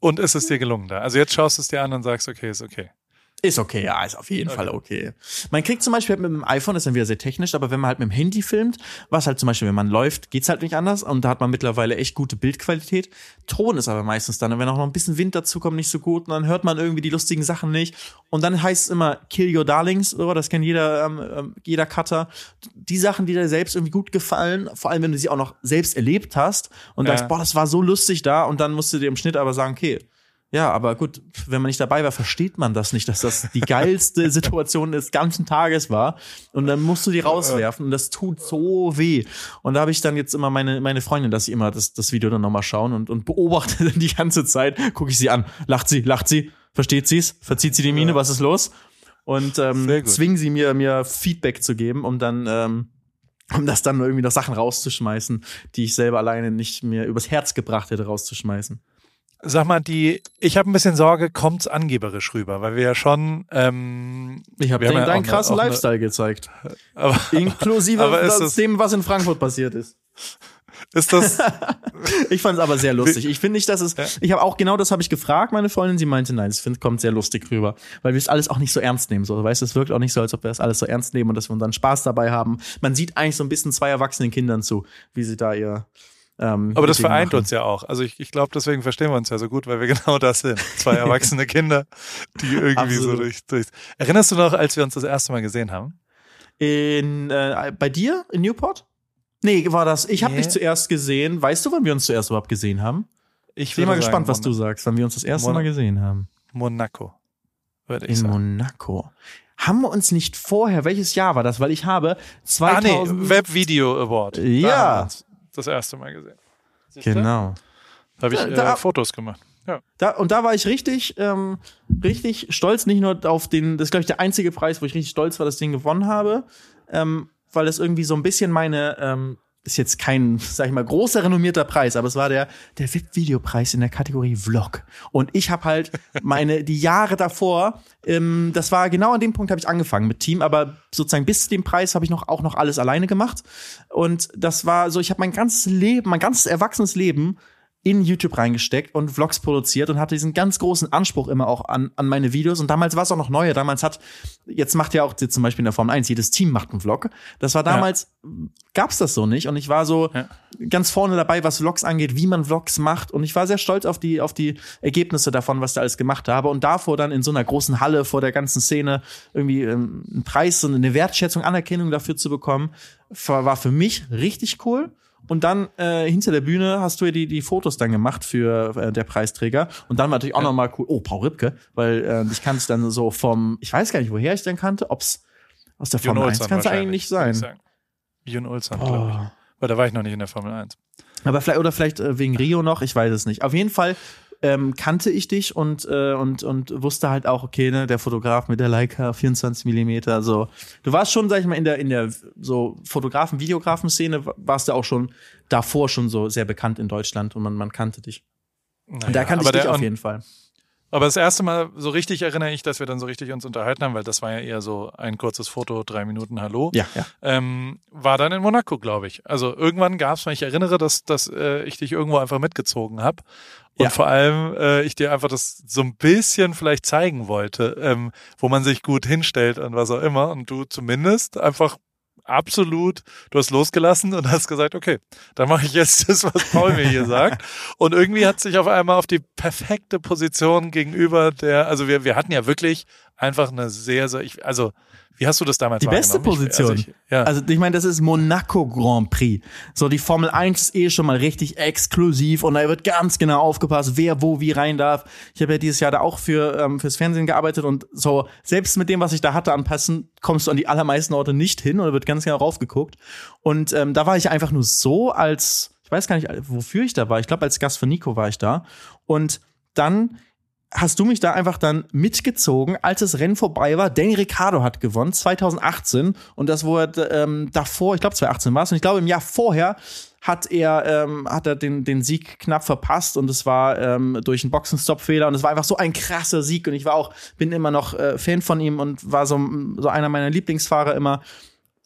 Und ist es dir gelungen da? Also jetzt schaust du es dir an und sagst, okay, ist okay. Ist okay, ja, ist auf jeden okay. Fall okay. Man kriegt zum Beispiel mit dem iPhone, ist dann wieder sehr technisch, aber wenn man halt mit dem Handy filmt, was halt zum Beispiel, wenn man läuft, geht's halt nicht anders und da hat man mittlerweile echt gute Bildqualität. Ton ist aber meistens dann, wenn auch noch ein bisschen Wind dazu kommt, nicht so gut und dann hört man irgendwie die lustigen Sachen nicht und dann heißt es immer Kill Your Darlings, oder? Das kennt jeder, ähm, ähm, jeder Cutter. Die Sachen, die dir selbst irgendwie gut gefallen, vor allem wenn du sie auch noch selbst erlebt hast und ja. sagst, boah, das war so lustig da und dann musst du dir im Schnitt aber sagen, okay, ja, aber gut, wenn man nicht dabei war, versteht man das nicht, dass das die geilste [LAUGHS] Situation des ganzen Tages war. Und dann musst du die rauswerfen und das tut so weh. Und da habe ich dann jetzt immer meine, meine Freundin, dass sie immer das, das Video dann nochmal schauen und, und beobachte dann [LAUGHS] die ganze Zeit, gucke ich sie an. Lacht sie, lacht sie, versteht sie's, verzieht sie die Miene, was ist los? Und ähm, zwingen sie mir, mir Feedback zu geben, um dann ähm, um das dann irgendwie noch Sachen rauszuschmeißen, die ich selber alleine nicht mir übers Herz gebracht hätte, rauszuschmeißen. Sag mal, die, ich habe ein bisschen Sorge, kommt's angeberisch rüber, weil wir ja schon. Ähm, ich habe ja deinen krassen eine, Lifestyle gezeigt, [LAUGHS] aber, inklusive aber das, dem, was in Frankfurt passiert ist. [LAUGHS] Ist das? [LAUGHS] ich fand es aber sehr lustig. Ich finde nicht, dass es. Ja. Ich habe auch genau das habe ich gefragt, meine Freundin. Sie meinte, nein, es kommt sehr lustig rüber, weil wir es alles auch nicht so ernst nehmen. So, weißt, es wirkt auch nicht so, als ob wir es alles so ernst nehmen und dass wir unseren Spaß dabei haben. Man sieht eigentlich so ein bisschen zwei erwachsenen Kindern zu, wie sie da ihr ähm, Aber das vereint machen. uns ja auch. Also ich, ich glaube, deswegen verstehen wir uns ja so gut, weil wir [LAUGHS] genau das sind. Zwei erwachsene Kinder, die irgendwie so durch, durch. Erinnerst du noch, als wir uns das erste Mal gesehen haben? In äh, bei dir in Newport? Nee, war das. Ich habe nee. dich zuerst gesehen. Weißt du, wann wir uns zuerst überhaupt gesehen haben? Ich bin mal sagen, gespannt, was du sagst, wann wir uns das erste Mon Mal gesehen haben. Monaco. Würde ich in sagen. Monaco. Haben wir uns nicht vorher, welches Jahr war das? Weil ich habe 2000 ah, nee, Web Video Award. Ja das erste Mal gesehen. Siehste? Genau. Da habe ich äh, da, Fotos gemacht. Ja. Da, und da war ich richtig, ähm, richtig stolz, nicht nur auf den, das ist, glaube ich, der einzige Preis, wo ich richtig stolz war, das Ding gewonnen habe, ähm, weil das irgendwie so ein bisschen meine ähm, ist jetzt kein, sag ich mal, großer renommierter Preis, aber es war der der VIP-Videopreis in der Kategorie Vlog. Und ich habe halt meine die Jahre davor, ähm, das war genau an dem Punkt habe ich angefangen mit Team, aber sozusagen bis zu dem Preis habe ich noch auch noch alles alleine gemacht. Und das war so, ich habe mein ganzes Leben, mein ganzes erwachsenes Leben in YouTube reingesteckt und Vlogs produziert und hatte diesen ganz großen Anspruch immer auch an, an meine Videos. Und damals war es auch noch neuer. Damals hat, jetzt macht ja auch zum Beispiel in der Formel 1, jedes Team macht einen Vlog. Das war damals, ja. gab's das so nicht. Und ich war so ja. ganz vorne dabei, was Vlogs angeht, wie man Vlogs macht. Und ich war sehr stolz auf die, auf die Ergebnisse davon, was da alles gemacht habe. Und davor dann in so einer großen Halle vor der ganzen Szene irgendwie ähm, einen Preis und eine Wertschätzung, Anerkennung dafür zu bekommen, war für mich richtig cool. Und dann äh, hinter der Bühne hast du ja die, die Fotos dann gemacht für äh, der Preisträger. Und dann war natürlich auch ja. nochmal cool, oh, Paul Ripke, weil äh, ich kannte es dann so vom, ich weiß gar nicht, woher ich dann kannte, ob's aus der Formel 1 kann es eigentlich nicht sein. Jun Ulsan, oh. glaube ich. Weil da war ich noch nicht in der Formel 1. Aber vielleicht, oder vielleicht äh, wegen Rio noch, ich weiß es nicht. Auf jeden Fall ähm, kannte ich dich und, äh, und, und wusste halt auch, okay, ne, der Fotograf mit der Leica 24 Millimeter, so. Du warst schon, sag ich mal, in der, in der so Fotografen, Videografen-Szene, warst du auch schon davor schon so sehr bekannt in Deutschland und man, man kannte dich. Naja, und da kannte ich dich auf jeden Fall. Aber das erste Mal so richtig erinnere ich, dass wir dann so richtig uns unterhalten haben, weil das war ja eher so ein kurzes Foto, drei Minuten Hallo. Ja, ja. Ähm, war dann in Monaco, glaube ich. Also irgendwann gab es, ich erinnere, dass, dass äh, ich dich irgendwo einfach mitgezogen habe. Und ja. vor allem äh, ich dir einfach das so ein bisschen vielleicht zeigen wollte, ähm, wo man sich gut hinstellt und was auch immer. Und du zumindest einfach absolut, du hast losgelassen und hast gesagt, okay, dann mache ich jetzt das, was Paul mir hier sagt. Und irgendwie hat sich auf einmal auf die perfekte Position gegenüber der, also wir, wir hatten ja wirklich einfach eine sehr, sehr, ich, also wie hast du das damals Die beste Position. Ich, also, ich, ja. also ich meine, das ist Monaco Grand Prix. So die Formel 1 ist eh schon mal richtig exklusiv und da wird ganz genau aufgepasst, wer wo wie rein darf. Ich habe ja dieses Jahr da auch für ähm, fürs Fernsehen gearbeitet und so selbst mit dem, was ich da hatte anpassen, kommst du an die allermeisten Orte nicht hin da wird ganz genau raufgeguckt. Und ähm, da war ich einfach nur so als ich weiß gar nicht, wofür ich da war. Ich glaube, als Gast von Nico war ich da. Und dann hast du mich da einfach dann mitgezogen, als das Rennen vorbei war. Danny Ricciardo hat gewonnen, 2018. Und das wurde ähm, davor, ich glaube 2018 war es. Und ich glaube, im Jahr vorher hat er, ähm, hat er den, den Sieg knapp verpasst und es war ähm, durch einen Boxenstopp-Fehler und es war einfach so ein krasser Sieg und ich war auch, bin immer noch äh, Fan von ihm und war so, so einer meiner Lieblingsfahrer immer.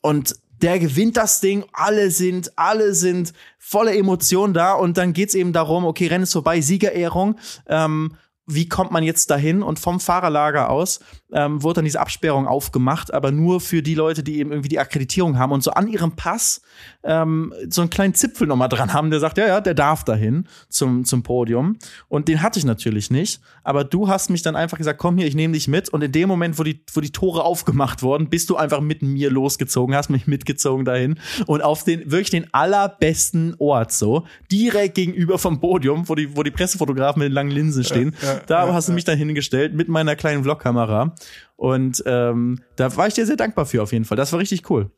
Und der gewinnt das Ding, alle sind, alle sind voller Emotionen da und dann geht's eben darum, okay, Rennen ist vorbei, Siegerehrung. Ähm, wie kommt man jetzt dahin? Und vom Fahrerlager aus ähm, wurde dann diese Absperrung aufgemacht, aber nur für die Leute, die eben irgendwie die Akkreditierung haben und so an ihrem Pass ähm, so einen kleinen Zipfel nochmal dran haben, der sagt, ja, ja, der darf dahin zum, zum Podium. Und den hatte ich natürlich nicht. Aber du hast mich dann einfach gesagt, komm hier, ich nehme dich mit. Und in dem Moment, wo die, wo die Tore aufgemacht wurden, bist du einfach mit mir losgezogen, hast mich mitgezogen dahin. Und auf den, wirklich den allerbesten Ort so, direkt gegenüber vom Podium, wo die, wo die Pressefotografen mit den langen Linsen stehen, ja, ja, da ja, hast du mich dann hingestellt mit meiner kleinen Vlogkamera. Und ähm, da war ich dir sehr dankbar für auf jeden Fall. Das war richtig cool.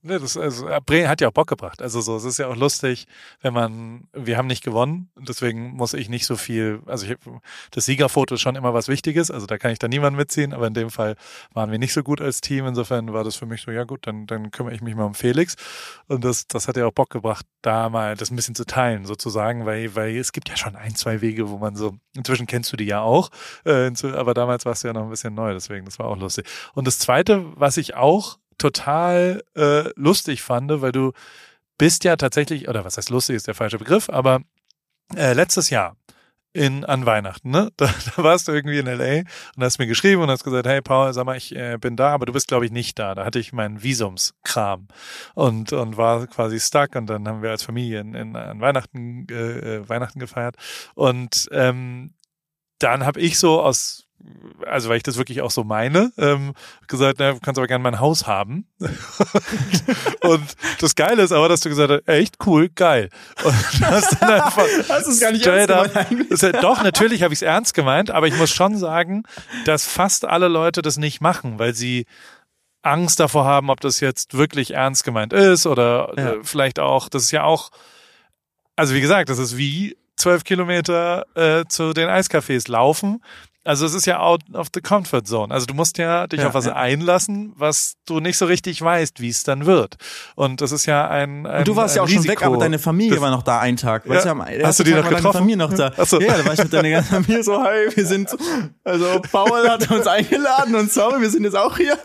Ne, das, also, Bremen hat ja auch Bock gebracht. Also so, es ist ja auch lustig, wenn man, wir haben nicht gewonnen, deswegen muss ich nicht so viel, also ich, das Siegerfoto ist schon immer was Wichtiges, also da kann ich da niemanden mitziehen, aber in dem Fall waren wir nicht so gut als Team, insofern war das für mich so, ja gut, dann, dann kümmere ich mich mal um Felix und das, das hat ja auch Bock gebracht, da mal das ein bisschen zu teilen sozusagen, weil, weil es gibt ja schon ein, zwei Wege, wo man so, inzwischen kennst du die ja auch, äh, aber damals warst du ja noch ein bisschen neu, deswegen, das war auch lustig. Und das Zweite, was ich auch total äh, lustig fand, weil du bist ja tatsächlich, oder was heißt lustig, ist der falsche Begriff, aber äh, letztes Jahr in an Weihnachten, ne? [LAUGHS] Da, da warst du irgendwie in LA und hast mir geschrieben und hast gesagt, hey Paul, sag mal, ich äh, bin da, aber du bist glaube ich nicht da. Da hatte ich meinen Visumskram und und war quasi stuck und dann haben wir als Familie in, in an Weihnachten äh, äh Weihnachten gefeiert und ähm, dann habe ich so aus also weil ich das wirklich auch so meine, ähm, gesagt, na, du kannst aber gerne mein Haus haben. [LAUGHS] und das Geile ist aber, dass du gesagt hast, echt cool, geil. Und hast dann einfach [LAUGHS] hast du es gar nicht ernst gemeint? Ja, doch, natürlich habe ich es ernst gemeint, aber ich muss schon sagen, dass fast alle Leute das nicht machen, weil sie Angst davor haben, ob das jetzt wirklich ernst gemeint ist oder ja. äh, vielleicht auch, das ist ja auch, also wie gesagt, das ist wie zwölf Kilometer äh, zu den Eiscafés laufen. Also es ist ja out of the comfort zone. Also du musst ja dich ja, auf was ja. einlassen, was du nicht so richtig weißt, wie es dann wird. Und das ist ja ein, ein Und du warst ja auch Risiko. schon weg, aber deine Familie das, war noch da einen Tag. Ja. Ja, Hast du die Tag noch getroffen? Familie noch da. Achso. Ja, da war ich mit deiner ganzen Familie so, hi, wir sind, also Paul hat uns eingeladen und sorry, wir sind jetzt auch hier.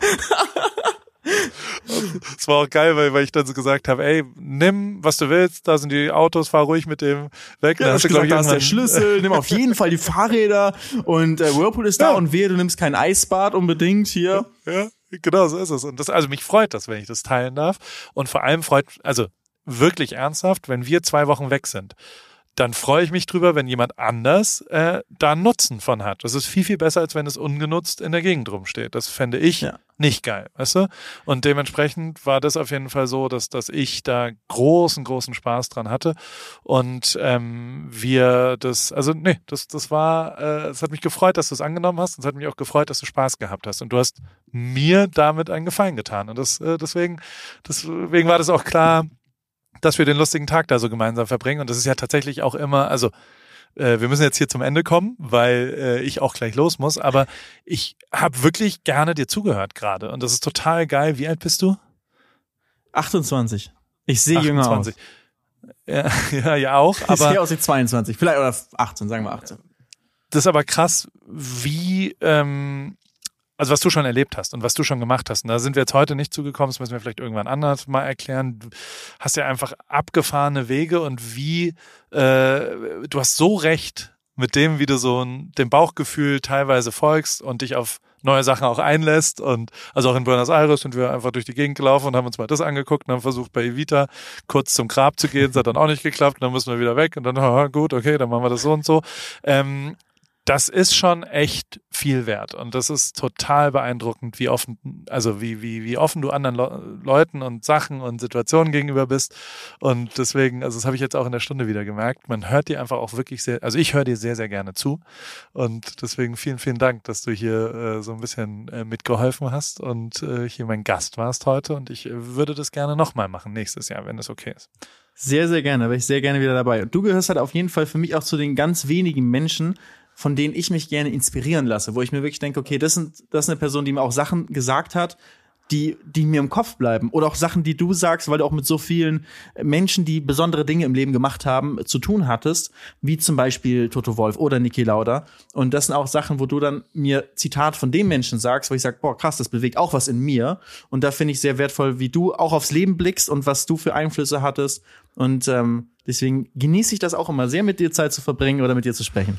Es war auch geil, weil, weil ich dann so gesagt habe, ey, nimm, was du willst, da sind die Autos, fahr ruhig mit dem weg. Ja, hast du, gesagt, da ist der Schlüssel, nimm auf jeden Fall die Fahrräder und äh, Whirlpool ist da ja. und wehe, du nimmst kein Eisbad unbedingt hier. Ja, genau so ist es. Und das, also mich freut das, wenn ich das teilen darf. Und vor allem freut, also wirklich ernsthaft, wenn wir zwei Wochen weg sind dann freue ich mich drüber, wenn jemand anders äh, da einen Nutzen von hat. Das ist viel, viel besser, als wenn es ungenutzt in der Gegend rumsteht. Das fände ich ja. nicht geil, weißt du? Und dementsprechend war das auf jeden Fall so, dass, dass ich da großen, großen Spaß dran hatte. Und ähm, wir das, also nee, das, das war, äh, es hat mich gefreut, dass du es angenommen hast. Und es hat mich auch gefreut, dass du Spaß gehabt hast. Und du hast mir damit einen Gefallen getan. Und das, äh, deswegen, deswegen war das auch klar, dass wir den lustigen Tag da so gemeinsam verbringen. Und das ist ja tatsächlich auch immer, also äh, wir müssen jetzt hier zum Ende kommen, weil äh, ich auch gleich los muss. Aber ich habe wirklich gerne dir zugehört gerade. Und das ist total geil. Wie alt bist du? 28. Ich sehe jünger aus. Ja, [LAUGHS] ja, ja auch. Aber ich sehe aus wie 22. Vielleicht oder 18, sagen wir 18. Das ist aber krass, wie ähm, also was du schon erlebt hast und was du schon gemacht hast. Und da sind wir jetzt heute nicht zugekommen, das müssen wir vielleicht irgendwann anders mal erklären. Du hast ja einfach abgefahrene Wege und wie, äh, du hast so recht mit dem, wie du so ein, dem Bauchgefühl teilweise folgst und dich auf neue Sachen auch einlässt. Und also auch in Buenos Aires sind wir einfach durch die Gegend gelaufen und haben uns mal das angeguckt und haben versucht, bei Evita kurz zum Grab zu gehen. Das hat dann auch nicht geklappt. Und dann müssen wir wieder weg und dann, [LAUGHS] gut, okay, dann machen wir das so und so. Ähm, das ist schon echt viel wert und das ist total beeindruckend, wie offen, also wie, wie, wie offen du anderen Le Leuten und Sachen und Situationen gegenüber bist. Und deswegen, also das habe ich jetzt auch in der Stunde wieder gemerkt, man hört dir einfach auch wirklich sehr, also ich höre dir sehr, sehr gerne zu. Und deswegen vielen, vielen Dank, dass du hier äh, so ein bisschen äh, mitgeholfen hast und äh, hier mein Gast warst heute. Und ich würde das gerne nochmal machen nächstes Jahr, wenn das okay ist. Sehr, sehr gerne, wäre ich sehr gerne wieder dabei. Und du gehörst halt auf jeden Fall für mich auch zu den ganz wenigen Menschen, von denen ich mich gerne inspirieren lasse, wo ich mir wirklich denke, okay, das, sind, das ist eine Person, die mir auch Sachen gesagt hat, die, die mir im Kopf bleiben. Oder auch Sachen, die du sagst, weil du auch mit so vielen Menschen, die besondere Dinge im Leben gemacht haben, zu tun hattest, wie zum Beispiel Toto Wolf oder Niki Lauda. Und das sind auch Sachen, wo du dann mir Zitat von dem Menschen sagst, wo ich sage, boah, krass, das bewegt auch was in mir. Und da finde ich sehr wertvoll, wie du auch aufs Leben blickst und was du für Einflüsse hattest. Und ähm, deswegen genieße ich das auch immer sehr, mit dir Zeit zu verbringen oder mit dir zu sprechen.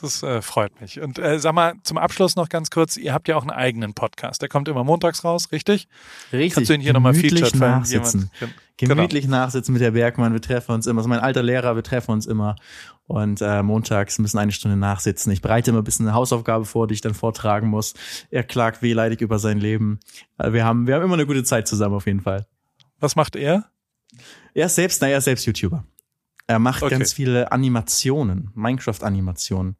Das äh, freut mich. Und äh, sag mal, zum Abschluss noch ganz kurz, ihr habt ja auch einen eigenen Podcast. Der kommt immer montags raus, richtig? Richtig. Kannst du ihn hier nochmal featured, nachsitzen. jemand- Gemütlich nachsitzen mit der Bergmann. Wir treffen uns immer. Das ist mein alter Lehrer. Wir treffen uns immer. Und äh, montags müssen eine Stunde nachsitzen. Ich bereite immer ein bisschen eine Hausaufgabe vor, die ich dann vortragen muss. Er klagt wehleidig über sein Leben. Äh, wir haben, wir haben immer eine gute Zeit zusammen auf jeden Fall. Was macht er? Er ist selbst, na, er ist selbst YouTuber. Er macht Okay. ganz viele Animationen, Minecraft-Animationen.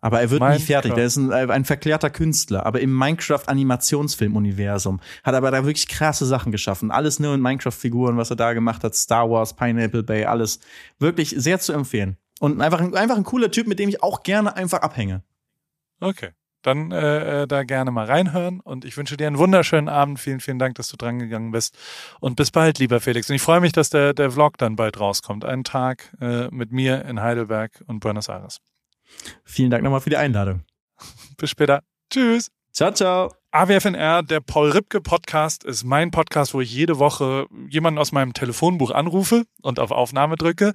Aber er wird nie Minecraft. fertig. Der ist ein, äh, ein verklärter Künstler. Aber im Minecraft-Animationsfilm-Universum hat er aber da wirklich krasse Sachen geschaffen. Alles nur in Minecraft-Figuren, was er da gemacht hat. Star Wars, Pineapple Bay, alles. Wirklich sehr zu empfehlen. Und einfach, ein- einfach ein cooler Typ, mit dem ich auch gerne einfach abhänge. Okay. Dann äh, äh, da gerne mal reinhören und ich wünsche dir einen wunderschönen Abend. Vielen, vielen Dank, dass du dran gegangen bist. Und bis bald, lieber Felix. Und ich freue mich, dass der, der Vlog dann bald rauskommt. Einen Tag äh, mit mir in Heidelberg und Buenos Aires. Vielen Dank nochmal für die Einladung. Bis später. Tschüss. Ciao, ciao. AWFNR, der Paul Ripke Podcast, ist mein Podcast, wo ich jede Woche jemanden aus meinem Telefonbuch anrufe und auf Aufnahme drücke.